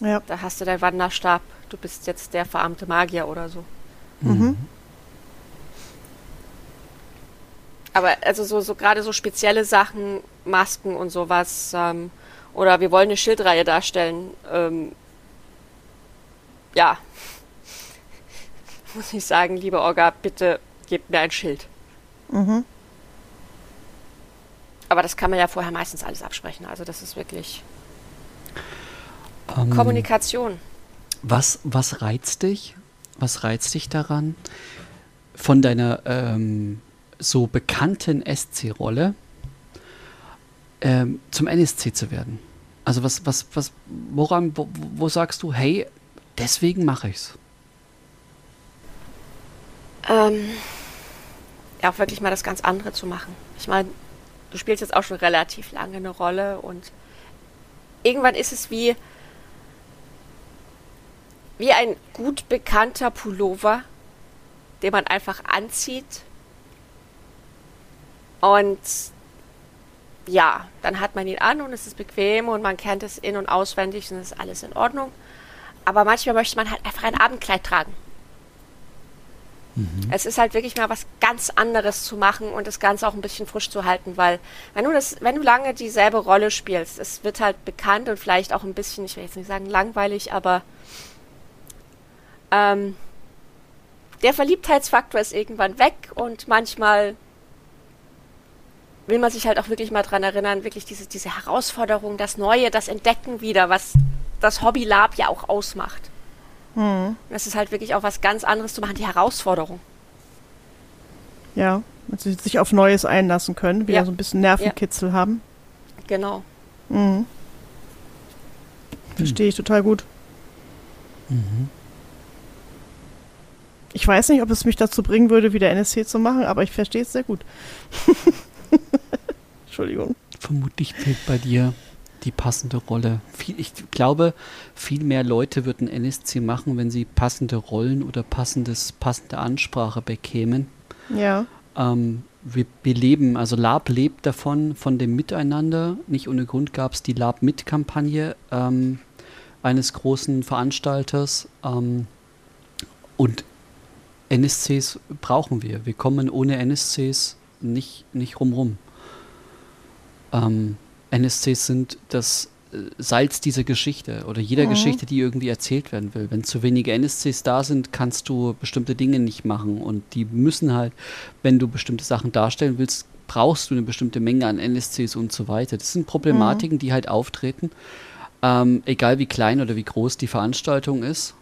B: Ja.
C: da hast du deinen Wanderstab, du bist jetzt der verarmte Magier oder so.
B: Mhm.
C: Aber also so, so gerade so spezielle Sachen, Masken und sowas, ähm, oder wir wollen eine Schildreihe darstellen, ähm, ja, muss ich sagen, liebe Orga, bitte gebt mir ein Schild.
B: Mhm.
C: Aber das kann man ja vorher meistens alles absprechen. Also das ist wirklich
A: Ähm,
C: Kommunikation.
A: Was, was reizt dich? Was reizt dich daran, von deiner ähm, so bekannten SC-Rolle ähm, zum NSC zu werden? Also was, was, was, woran, wo, wo sagst du, hey, deswegen mache ich's?
C: Ähm, ja, auch wirklich mal das ganz andere zu machen. Ich meine, du spielst jetzt auch schon relativ lange eine Rolle und irgendwann ist es wie, wie ein gut bekannter Pullover, den man einfach anzieht. Und ja, dann hat man ihn an und es ist bequem und man kennt es in- und auswendig und es ist alles in Ordnung. Aber manchmal möchte man halt einfach ein Abendkleid tragen. Es ist halt wirklich mal was ganz anderes zu machen und das Ganze auch ein bisschen frisch zu halten, weil wenn du das, wenn du lange dieselbe Rolle spielst, es wird halt bekannt und vielleicht auch ein bisschen, ich will jetzt nicht sagen langweilig, aber ähm, der Verliebtheitsfaktor ist irgendwann weg und manchmal will man sich halt auch wirklich mal dran erinnern, wirklich diese, diese Herausforderung, das Neue, das Entdecken wieder, was das Hobby Lab ja auch ausmacht.
B: Mhm.
C: Und das ist halt wirklich auch was ganz anderes zu machen, die Herausforderung.
B: Ja. Also sich auf Neues einlassen können, wieder
C: Ja.
B: so ein bisschen Nervenkitzel haben.
C: Genau.
B: Mhm. Verstehe ich total gut. Ich weiß nicht, ob es mich dazu bringen würde, wieder NSC zu machen, aber ich verstehe es sehr gut. Entschuldigung.
A: Vermutlich fehlt bei dir die passende Rolle. Ich glaube, viel mehr Leute würden NSC machen, wenn sie passende Rollen oder passendes, passende Ansprache bekämen.
B: Ja.
A: Ähm, wir, wir leben, also Lab lebt davon, von dem Miteinander. Nicht ohne Grund gab es die Lab-Mit-Kampagne ähm, eines großen Veranstalters. Ähm, und NSCs brauchen wir. Wir kommen ohne NSCs nicht, nicht rumrum. Ähm, NSCs sind das äh, Salz dieser Geschichte oder jeder
B: Mhm.
A: Geschichte, die irgendwie erzählt werden will. Wenn zu wenige NSCs da sind, kannst du bestimmte Dinge nicht machen und die müssen halt, wenn du bestimmte Sachen darstellen willst, brauchst du eine bestimmte Menge an NSCs und so weiter. Das sind Problematiken, die halt auftreten, ähm, egal wie klein oder wie groß die Veranstaltung ist,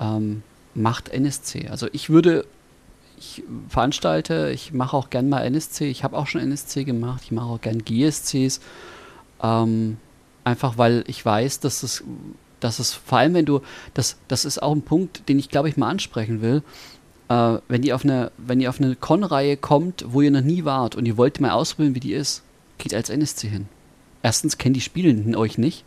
A: ähm, macht NSC. Also ich würde, ich veranstalte, ich mache auch gern mal NSC, ich habe auch schon NSC gemacht, ich mache auch gern GSCs, ähm, einfach weil ich weiß, dass es, dass es vor allem, wenn du, das, das ist auch ein Punkt, den ich glaube ich mal ansprechen will, äh, wenn ihr auf eine, wenn ihr auf eine Con-Reihe kommt, wo ihr noch nie wart und ihr wollt mal ausprobieren, wie die ist, geht als NSC hin. Erstens kennen die Spielenden euch nicht.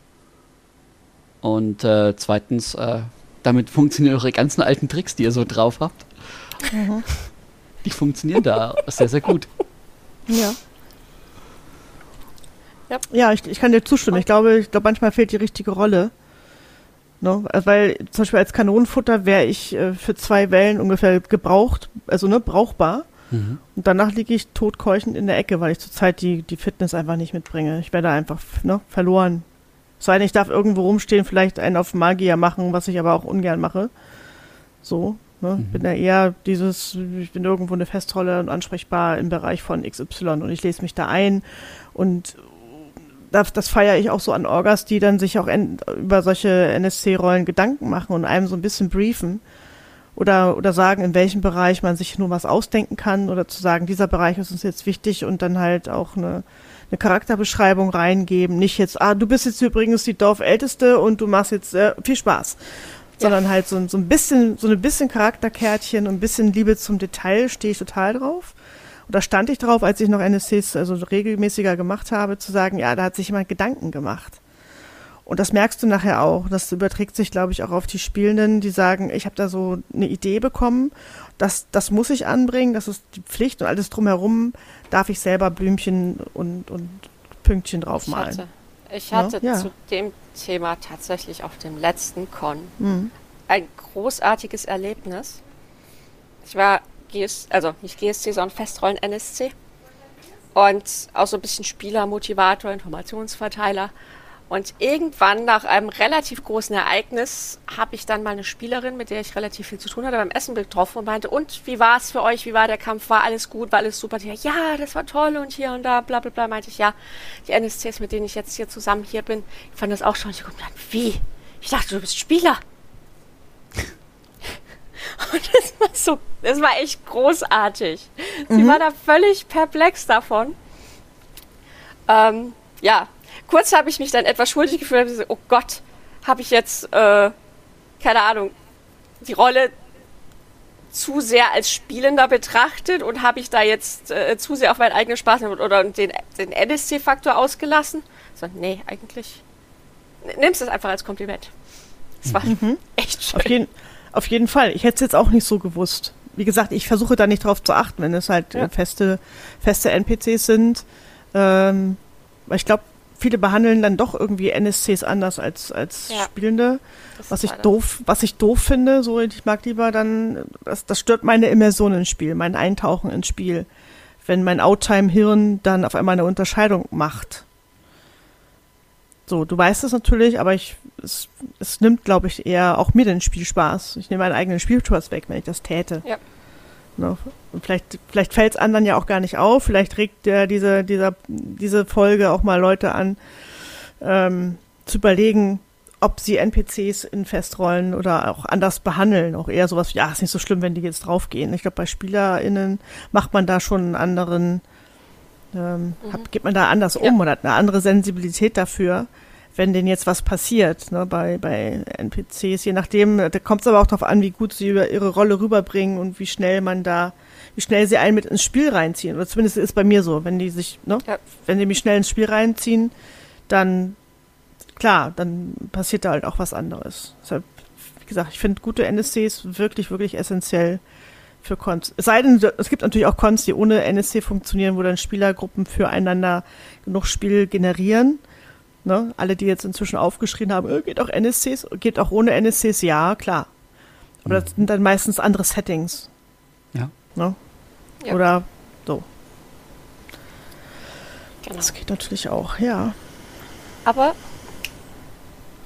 A: Und äh, zweitens, äh, damit funktionieren eure ganzen alten Tricks, die ihr so drauf habt. Die funktionieren da sehr, sehr gut.
B: Ja.
C: Ja.
B: Ich, ich kann dir zustimmen. Ich glaube, ich glaube, manchmal fehlt die richtige Rolle. Ne? Also, Weil zum Beispiel als Kanonenfutter wäre ich äh, für zwei Wellen ungefähr gebraucht, also ne, brauchbar.
A: Mhm.
B: Und danach liege ich totkeuchend in der Ecke, weil ich zurzeit die, die Fitness einfach nicht mitbringe. Ich werde einfach ne, verloren. Es sei denn, ich darf irgendwo rumstehen, vielleicht einen auf Magier machen, was ich aber auch ungern mache. So, ne?
A: Mhm.
B: Ich bin ja eher dieses, ich bin irgendwo eine Festrolle und ansprechbar im Bereich von XY und ich lese mich da ein und das, das feiere ich auch so an Orgas, die dann sich auch en, über solche NSC-Rollen Gedanken machen und einem so ein bisschen briefen oder, oder sagen, in welchem Bereich man sich nur was ausdenken kann oder zu sagen, dieser Bereich ist uns jetzt wichtig und dann halt auch eine, eine Charakterbeschreibung reingeben. Nicht jetzt, ah, du bist jetzt übrigens die Dorfälteste und du machst jetzt äh, viel Spaß. Sondern halt so, so ein bisschen, so ein bisschen Charakterkärtchen und ein bisschen Liebe zum Detail stehe ich total drauf. Und da stand ich drauf, als ich noch NSCs also regelmäßiger gemacht habe, zu sagen, ja, da hat sich jemand Gedanken gemacht. Und das merkst du nachher auch. Das überträgt sich, glaube ich, auch auf die Spielenden, die sagen, ich habe da so eine Idee bekommen, das, das muss ich anbringen, das ist die Pflicht und alles drumherum darf ich selber Blümchen und, und Pünktchen draufmalen.
C: Ich hatte, ich hatte ja, ja. zu dem Thema tatsächlich auf dem letzten Con mhm. ein großartiges Erlebnis. Ich war GS, also nicht GSC, sondern Festrollen NSC und auch so ein bisschen Spielermotivator, Informationsverteiler. Und irgendwann nach einem relativ großen Ereignis habe ich dann mal eine Spielerin, mit der ich relativ viel zu tun hatte, beim Essen getroffen und meinte, und wie war es für euch? Wie war der Kampf? War alles gut? War alles super? Die, ja, das war toll und hier und da, bla bla bla. Meinte ich, ja, die NSCs, mit denen ich jetzt hier zusammen hier bin, ich fand das auch schon. Ich guckte dann, wie? Ich dachte, du bist Spieler. und das war so, das war echt großartig. Sie mhm. war da völlig perplex davon. Ähm, ja, kurz habe ich mich dann etwas schuldig gefühlt. Habe gesagt, oh Gott, habe ich jetzt, äh, keine Ahnung, die Rolle zu sehr als Spielender betrachtet und habe ich da jetzt äh, zu sehr auf meinen eigenen Spaß oder den, den NSC-Faktor ausgelassen? So, nee, eigentlich. Nimmst es einfach als Kompliment. Das war mhm. echt schön.
B: Auf jeden, auf jeden Fall. Ich hätte es jetzt auch nicht so gewusst. Wie gesagt, ich versuche da nicht drauf zu achten, wenn es halt ja. feste, feste NPCs sind. Ähm, ich glaube, viele behandeln dann doch irgendwie NSCs anders als, als ja. Spielende. Was ich doof, was ich doof finde, so ich mag lieber dann, das, das stört meine Immersion ins Spiel, mein Eintauchen ins Spiel. Wenn mein Outtime-Hirn dann auf einmal eine Unterscheidung macht. So, du weißt es natürlich, aber ich, es, es nimmt, glaube ich, eher auch mir den Spielspaß. Ich nehme meinen eigenen Spielspaß weg, wenn ich das täte. Ja. Ne? Vielleicht, vielleicht fällt es anderen ja auch gar nicht auf. Vielleicht regt der diese, dieser, diese Folge auch mal Leute an, ähm, zu überlegen, ob sie NPCs in Festrollen oder auch anders behandeln. Auch eher sowas, ja, ist nicht so schlimm, wenn die jetzt draufgehen. Ich glaube, bei SpielerInnen macht man da schon einen anderen, ähm, mhm. hab, geht man da anders ja. um oder hat eine andere Sensibilität dafür wenn denen jetzt was passiert, ne, bei, bei NPCs, je nachdem, da kommt es aber auch darauf an, wie gut sie über ihre Rolle rüberbringen und wie schnell man da, wie schnell sie einen mit ins Spiel reinziehen. Oder zumindest ist es bei mir so, wenn die sich, ne, ja. wenn die mich schnell ins Spiel reinziehen, dann klar, dann passiert da halt auch was anderes. Deshalb, wie gesagt, ich finde gute NSCs wirklich, wirklich essentiell für Cons. Es sei denn, es gibt natürlich auch Cons, die ohne NSC funktionieren, wo dann Spielergruppen füreinander genug Spiel generieren. Ne? Alle, die jetzt inzwischen aufgeschrien haben, äh, geht auch NSCs, geht auch ohne NSCs, ja, klar. Aber mhm. das sind dann meistens andere Settings.
A: Ja.
B: Ne? ja. Oder so. Genau. Das geht natürlich auch, ja.
C: Aber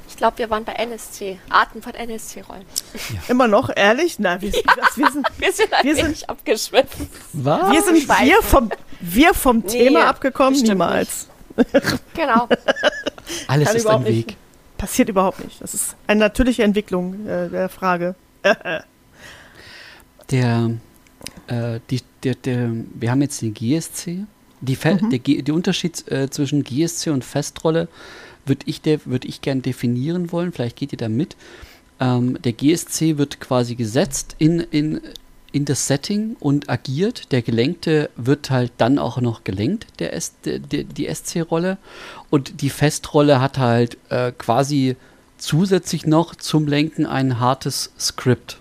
C: ich glaube, wir waren bei NSC. Arten von NSC-Rollen.
B: Ja. Immer noch, ehrlich? Na, wir, ja. wir sind,
C: wir sind wir sind, abgeschwiffen.
B: Was? Wir sind wir vom, wir vom nee, Thema abgekommen? Niemals.
C: Genau.
A: Alles Kann ist ein Weg.
B: Nicht, passiert überhaupt nicht. Das ist eine natürliche Entwicklung äh, der Frage.
A: der, äh, die, der, der, wir haben jetzt den GSC. Die, mhm. der, der Unterschied äh, zwischen GSC und Festrolle würde ich, würd ich gern definieren wollen. Vielleicht geht ihr da mit. Ähm, der GSC wird quasi gesetzt in, in, in das Setting und agiert. Der Gelenkte wird halt dann auch noch gelenkt, der S, die, die SC-Rolle. Und die Festrolle hat halt äh, quasi zusätzlich noch zum Lenken ein hartes Skript,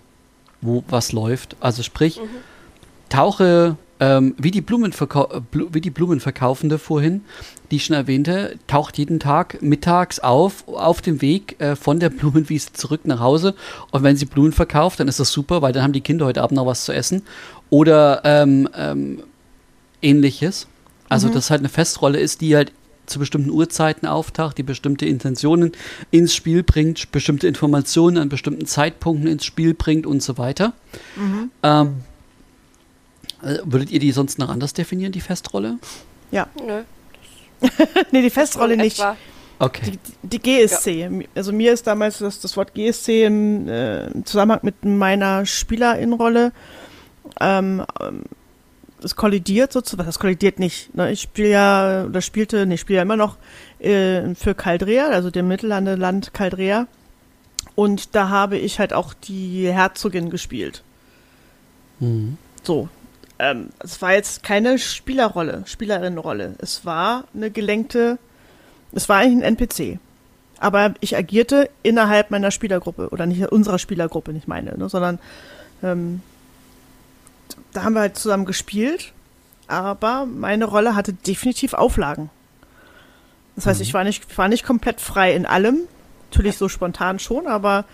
A: wo was läuft. Also sprich, mhm. tauche ähm, wie, die Blumenverkau wie die Blumenverkaufende vorhin, die ich schon erwähnte, taucht jeden Tag mittags auf, auf dem Weg äh, von der Blumenwiese zurück nach Hause. Und wenn sie Blumen verkauft, dann ist das super, weil dann haben die Kinder heute Abend noch was zu essen. Oder ähm, ähm, ähnliches. Also, mhm. dass halt eine Festrolle ist, die halt zu bestimmten Uhrzeiten auftaucht, die bestimmte Intentionen ins Spiel bringt, bestimmte Informationen an bestimmten Zeitpunkten ins Spiel bringt und so weiter. Mhm. Ähm, äh, würdet ihr die sonst noch anders definieren, die Festrolle?
B: Ja. Nö. nee, die Festrolle nicht.
C: Etwa.
A: Okay.
B: Die, die GSC. Also mir ist damals das, das Wort GSC im, äh, im Zusammenhang mit meiner Spielerinnenrolle ähm, ähm, es kollidiert sozusagen, das kollidiert nicht. Ne? Ich spiele ja, oder spielte, nee, ich spiele ja immer noch äh, für Caldrea, also dem Mittellandeland Caldrea. Und da habe ich halt auch die Herzogin gespielt.
A: Mhm.
B: So. Ähm, es war jetzt keine Spielerrolle, Spielerinnenrolle. Es war eine gelenkte, es war eigentlich ein NPC. Aber ich agierte innerhalb meiner Spielergruppe oder nicht unserer Spielergruppe, nicht meine, ne, sondern ähm, da haben wir halt zusammen gespielt, aber meine Rolle hatte definitiv Auflagen. Das heißt,
A: Mhm.
B: ich war nicht, war nicht komplett frei in allem. Natürlich so spontan schon, aber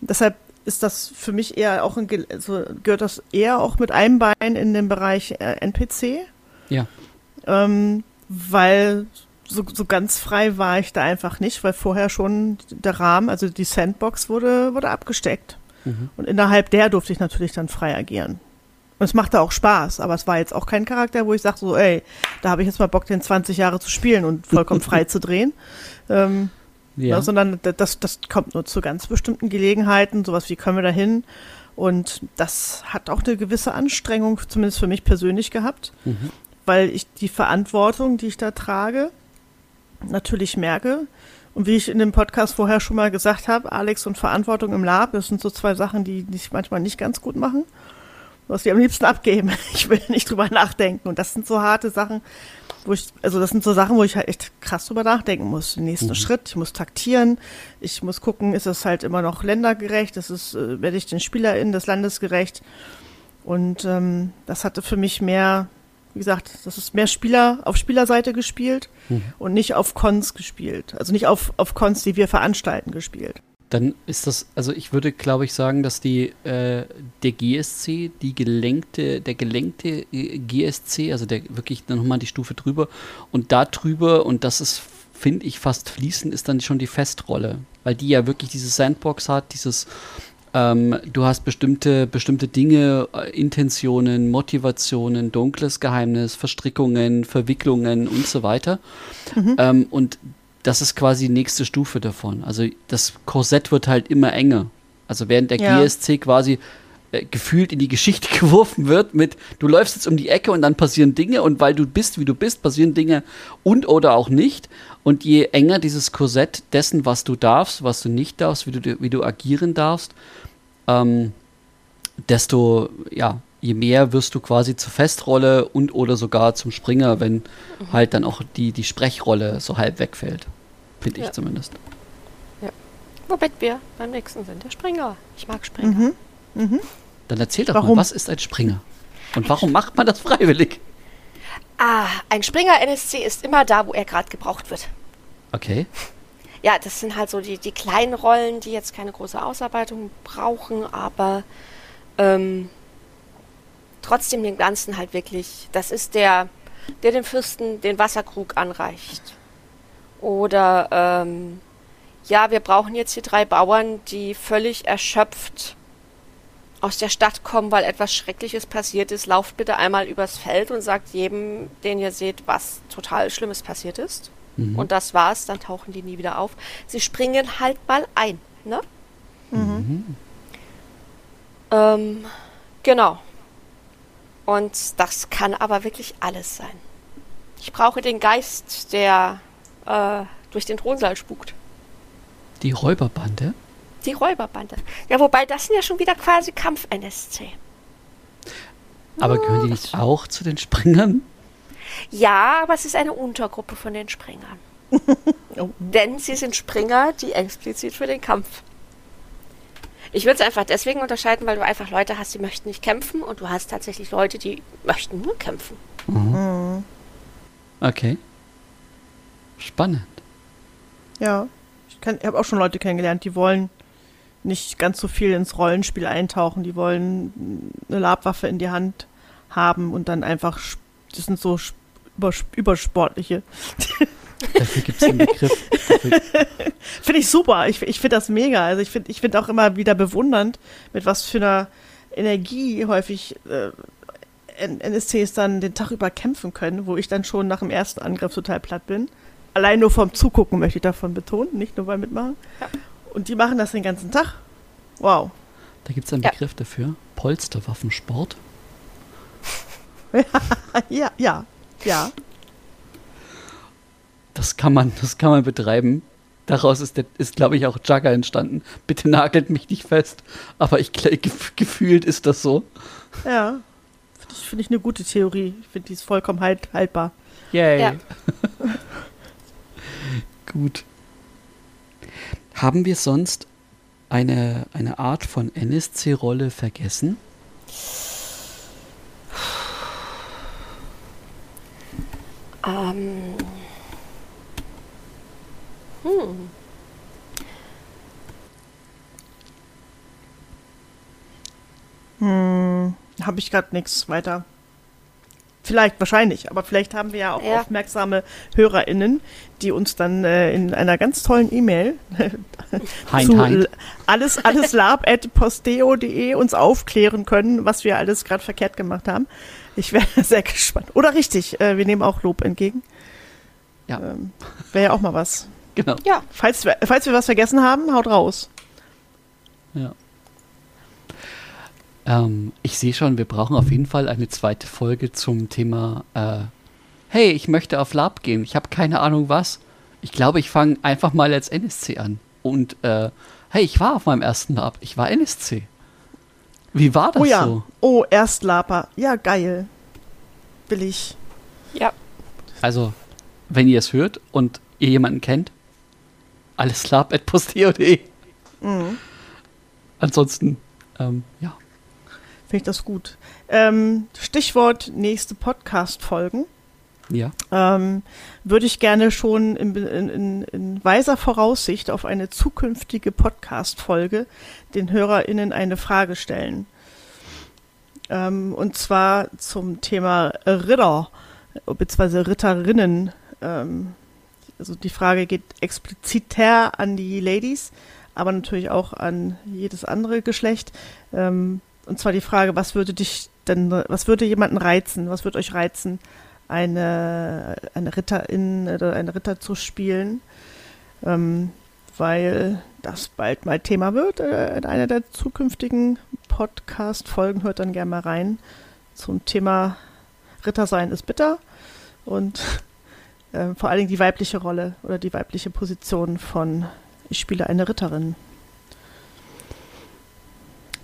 B: deshalb ist das für mich eher auch ein, also gehört das eher auch mit einem Bein in den Bereich äh, NPC.
A: Ja.
B: Ähm, weil so, so ganz frei war ich da einfach nicht, weil vorher schon der Rahmen, also die Sandbox wurde, wurde abgesteckt.
A: Mhm.
B: Und innerhalb der durfte ich natürlich dann frei agieren. Und es machte auch Spaß, aber es war jetzt auch kein Charakter, wo ich sage so, ey, da habe ich jetzt mal Bock, den 20 Jahre zu spielen und vollkommen frei zu drehen. Ähm,
A: Ja.
B: ja. sondern das, das kommt nur zu ganz bestimmten Gelegenheiten, sowas wie können wir da hin. Und das hat auch eine gewisse Anstrengung, zumindest für mich persönlich gehabt,
A: Mhm.
B: weil ich die Verantwortung, die ich da trage, natürlich merke. Und wie ich in dem Podcast vorher schon mal gesagt habe, Alex und Verantwortung im Lab, das sind so zwei Sachen, die dich manchmal nicht ganz gut machen. Hast die am liebsten abgeben. Ich will nicht drüber nachdenken. Und das sind so harte Sachen, wo ich, also das sind so Sachen, wo ich halt echt krass drüber nachdenken muss. Den nächsten
A: Mhm.
B: Schritt, ich muss taktieren, ich muss gucken, ist es halt immer noch ländergerecht, ist es, äh, werde ich den SpielerInnen des Landes gerecht. Und ähm, das hatte für mich mehr, wie gesagt, das ist mehr Spieler auf Spielerseite gespielt
A: Mhm.
B: und nicht auf Cons gespielt. Also nicht auf, auf Cons, die wir veranstalten, gespielt.
A: Dann ist das, also ich würde, glaube ich, sagen, dass die äh, der GSC, die gelenkte, der gelenkte äh, GSC, also der wirklich dann nochmal die Stufe drüber und da drüber, und das ist, finde ich, fast fließend, ist dann schon die Festrolle. Weil die ja wirklich diese Sandbox hat, dieses ähm, du hast bestimmte, bestimmte Dinge, äh, Intentionen, Motivationen, dunkles Geheimnis, Verstrickungen, Verwicklungen und so weiter. Ähm, und das ist quasi die nächste Stufe davon. Also das Korsett wird halt immer enger. Also während der
B: Ja.
A: GSC quasi äh, gefühlt in die Geschichte geworfen wird mit, du läufst jetzt um die Ecke und dann passieren Dinge und weil du bist, wie du bist, passieren Dinge und oder auch nicht. Und je enger dieses Korsett dessen, was du darfst, was du nicht darfst, wie du, wie du agieren darfst, ähm, desto, ja, je mehr wirst du quasi zur Festrolle und oder sogar zum Springer, wenn halt dann auch die, die Sprechrolle so halb wegfällt. Finde ich
C: Ja.
A: zumindest.
C: Womit wir beim nächsten sind. Der Springer. Ich mag Springer.
B: Mhm. Mhm.
A: Dann erzähl doch
B: Warum?
A: mal, was ist ein Springer? Und warum macht man das freiwillig?
C: Ah, ein Springer NSC ist immer da, wo er gerade gebraucht wird.
A: Okay.
C: Ja, das sind halt so die, die kleinen Rollen, die jetzt keine große Ausarbeitung brauchen, aber ähm, trotzdem den Ganzen halt wirklich, das ist der, der dem Fürsten den Wasserkrug anreicht. Oder ähm, ja, wir brauchen jetzt hier drei Bauern, die völlig erschöpft aus der Stadt kommen, weil etwas Schreckliches passiert ist. Lauft bitte einmal übers Feld und sagt jedem, den ihr seht, was total Schlimmes passiert ist.
A: Mhm.
C: Und das war's, dann tauchen die nie wieder auf. Sie springen halt mal ein, ne?
A: Mhm.
C: Ähm, genau. Und das kann aber wirklich alles sein. Ich brauche den Geist, der äh, durch den Thronsaal spukt.
A: Die Räuberbande?
C: Die Räuberbande. Ja, wobei das sind ja schon wieder quasi Kampf-NSC.
A: Aber gehören die nicht auch zu den Springern?
C: Ja, aber es ist eine Untergruppe von den Springern.
B: Oh.
C: Denn sie sind Springer, die explizit für den Kampf. Ich würde es einfach deswegen unterscheiden, weil du einfach Leute hast, die möchten nicht kämpfen und du hast tatsächlich Leute, die möchten nur kämpfen.
B: Mhm.
A: Okay. Spannend.
B: Ja, ich, kann- ich habe auch schon Leute kennengelernt, die wollen nicht ganz so viel ins Rollenspiel eintauchen. Die wollen eine Labwaffe in die Hand haben und dann einfach, das sind so sp- übers- übersportliche.
A: Dafür gibt es einen Begriff.
B: Finde ich super. Ich, ich finde das mega. Also ich finde ich find auch immer wieder bewundernd, mit was für einer Energie häufig äh, NSCs dann den Tag über kämpfen können, wo ich dann schon nach dem ersten Angriff total platt bin. Allein nur vom Zugucken möchte ich davon betonen, nicht nur beim Mitmachen.
C: Ja.
B: Und die machen das den ganzen Tag. Wow.
A: Da gibt es einen
C: Ja.
A: Begriff dafür. Polsterwaffensport.
B: ja, ja, ja.
A: Das kann man, das kann man betreiben. Daraus ist, der- ist glaube ich, auch Jugger entstanden. Bitte nagelt mich nicht fest. Aber ich gefühlt ist das so.
B: Ja. Finde ich, find ich eine gute Theorie. Ich finde, die ist vollkommen halt, haltbar.
A: Yay.
C: Ja.
A: Gut. Haben wir sonst eine, eine Art von NSC-Rolle vergessen?
C: Ähm. Hm.
B: Hm, habe ich gerade nichts weiter. Vielleicht, wahrscheinlich, aber vielleicht haben wir ja auch
C: Ja.
B: aufmerksame HörerInnen, die uns dann äh, in einer ganz tollen E-Mail zu
A: hein.
B: l- alles, alles lab at posteo.de uns aufklären können, was wir alles gerade verkehrt gemacht haben. Ich wäre sehr gespannt. Oder richtig, äh, wir nehmen auch Lob entgegen.
A: Ja.
B: Ähm, wäre ja auch mal was.
A: Genau.
C: Ja,
B: Falls wir, falls wir was vergessen haben, haut raus.
A: Ja. Ähm, ich sehe schon, wir brauchen auf jeden Fall eine zweite Folge zum Thema, äh, hey, ich möchte auf Lab gehen, ich habe keine Ahnung was. Ich glaube, ich fange einfach mal als NSC an. Und, äh, hey, ich war auf meinem ersten Lab, ich war NSC. Wie war das
B: oh ja.
A: so?
B: Oh, Erstlaper. Ja, geil. Will ich.
C: ja.
A: Also, wenn ihr es hört und ihr jemanden kennt, alles lab.posteo.de.
B: Mhm.
A: Ansonsten, ähm, ja.
B: Finde ich das gut. Ähm, Stichwort nächste Podcast-Folgen.
A: Ja.
B: Ähm, würde ich gerne schon in, in, in, weiser Voraussicht auf eine zukünftige Podcast-Folge den HörerInnen eine Frage stellen. Ähm, und zwar zum Thema Ritter, beziehungsweise Ritterinnen. Ähm, also die Frage geht expliziter an die Ladies, aber natürlich auch an jedes andere Geschlecht. Ähm, und zwar die Frage, was würde dich denn, was würde jemanden reizen? Was würde euch reizen, eine, eine Ritterin oder eine Ritter zu spielen? Ähm, weil das bald mal Thema wird. Äh, in einer der zukünftigen Podcast-Folgen hört dann gerne mal rein zum Thema Ritter sein ist bitter und äh, vor allen Dingen die weibliche Rolle oder die weibliche Position von ich spiele eine Ritterin.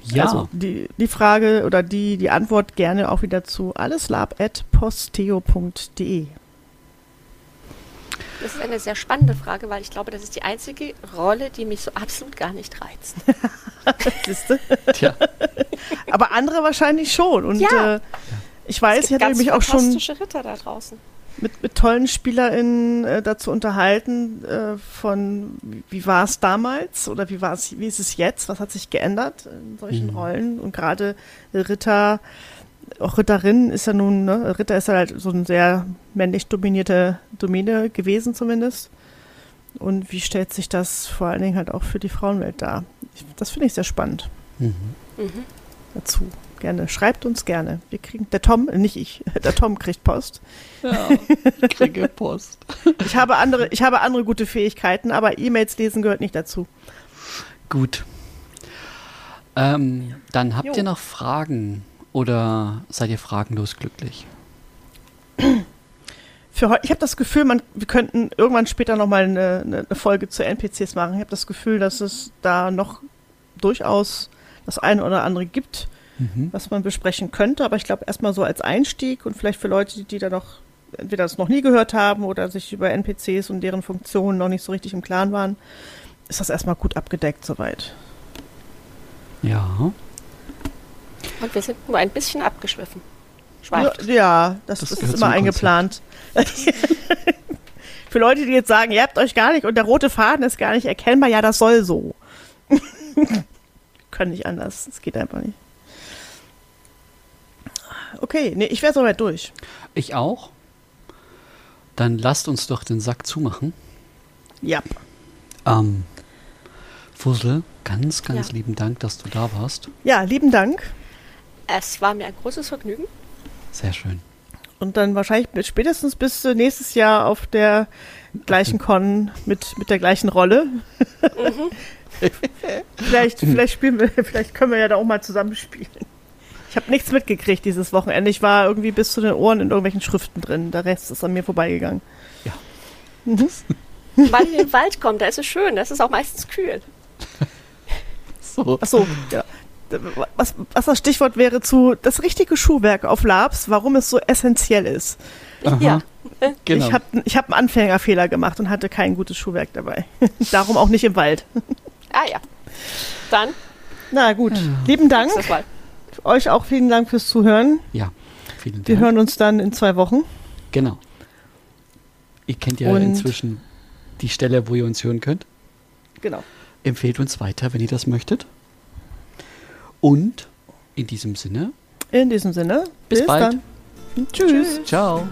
A: Ja.
B: Also die, die Frage oder die, die Antwort gerne auch wieder zu alleslab.posteo.de.
C: Das ist eine sehr spannende Frage, weil ich glaube, das ist die einzige Rolle, die mich so absolut gar nicht reizt.
B: Siehste?
A: Tja.
B: Aber andere wahrscheinlich schon. Und
C: Ja.
B: äh, ich weiß,
C: Es
B: ich hatte
C: ganz
B: mich auch schon
C: Ritter da draußen.
B: Mit, mit tollen SpielerInnen äh, dazu unterhalten, äh, von wie, war es damals oder wie war es, wie ist es jetzt, was hat sich geändert in solchen
A: Mhm.
B: Rollen und gerade Ritter, auch Ritterin ist ja nun, ne, Ritter ist ja halt so eine sehr männlich dominierte Domäne gewesen zumindest. Und wie stellt sich das vor allen Dingen halt auch für die Frauenwelt dar? Ich, das finde ich sehr spannend
A: Mhm.
C: Mhm.
B: dazu. Gerne, schreibt uns gerne. Wir kriegen, der Tom, äh, nicht ich, der Tom kriegt Post.
A: Ja, ich kriege Post.
B: Ich habe andere, ich habe andere gute Fähigkeiten, aber E-Mails lesen gehört nicht dazu.
A: Gut. Ähm, dann habt
B: Jo.
A: ihr noch Fragen oder seid ihr fragenlos glücklich?
B: Für ich habe das Gefühl, man, wir könnten irgendwann später nochmal eine, eine eine Folge zu NPCs machen. Ich habe das Gefühl, dass es da noch durchaus das eine oder andere gibt,
A: Mhm.
B: was man besprechen könnte. Aber ich glaube, erstmal so als Einstieg und vielleicht für Leute, die, die da noch entweder das noch nie gehört haben oder sich über NPCs und deren Funktionen noch nicht so richtig im Klaren waren, ist das erstmal gut abgedeckt soweit.
A: Ja.
C: Und wir sind nur ein bisschen abgeschwiffen.
B: Ja,
C: Schweift.
B: ja das,
A: Das
B: das ist immer eingeplant. Für Leute, die jetzt sagen, ihr habt euch gar nicht und der rote Faden ist gar nicht erkennbar, ja, das soll so. Können nicht anders. Es geht einfach nicht. Okay, nee, ich wäre soweit durch.
A: Ich auch. Dann lasst uns doch den Sack zumachen.
B: Ja.
A: Ähm, Fussel, ganz, ganz
C: Ja.
A: lieben Dank, dass du da warst.
B: Ja, lieben Dank.
C: Es war mir ein großes Vergnügen.
A: Sehr schön.
B: Und dann wahrscheinlich bis- spätestens bis äh, nächstes Jahr auf der gleichen Con mit, mit der gleichen Rolle. vielleicht, vielleicht spielen wir, vielleicht können wir ja da auch mal zusammen spielen. Ich habe nichts mitgekriegt dieses Wochenende. Ich war irgendwie bis zu den Ohren in irgendwelchen Schriften drin. Der Rest ist an mir vorbeigegangen.
C: Weil in den Wald kommt, da ist es schön, das ist auch meistens kühl.
A: So.
B: Achso, ja. Was, was das Stichwort wäre zu das richtige Schuhwerk auf Labs, warum es so essentiell ist.
A: Aha.
C: Ja.
A: Genau.
B: Ich habe ich hab einen Anfängerfehler gemacht und hatte kein gutes Schuhwerk dabei. Darum auch nicht im Wald.
C: Ah ja. Dann,
B: Na gut, lieben Dank. Euch auch vielen Dank fürs Zuhören.
A: ja, vielen Dank.
B: Wir hören uns dann in zwei Wochen.
A: Genau. Ihr kennt ja
B: Und-
A: inzwischen die Stelle, wo ihr uns hören könnt.
B: Genau.
A: Empfehlt uns weiter, wenn ihr das möchtet. Und in diesem Sinne,
B: In diesem Sinne,
A: Bis bald.
B: dann. Tschüss.
A: ciao.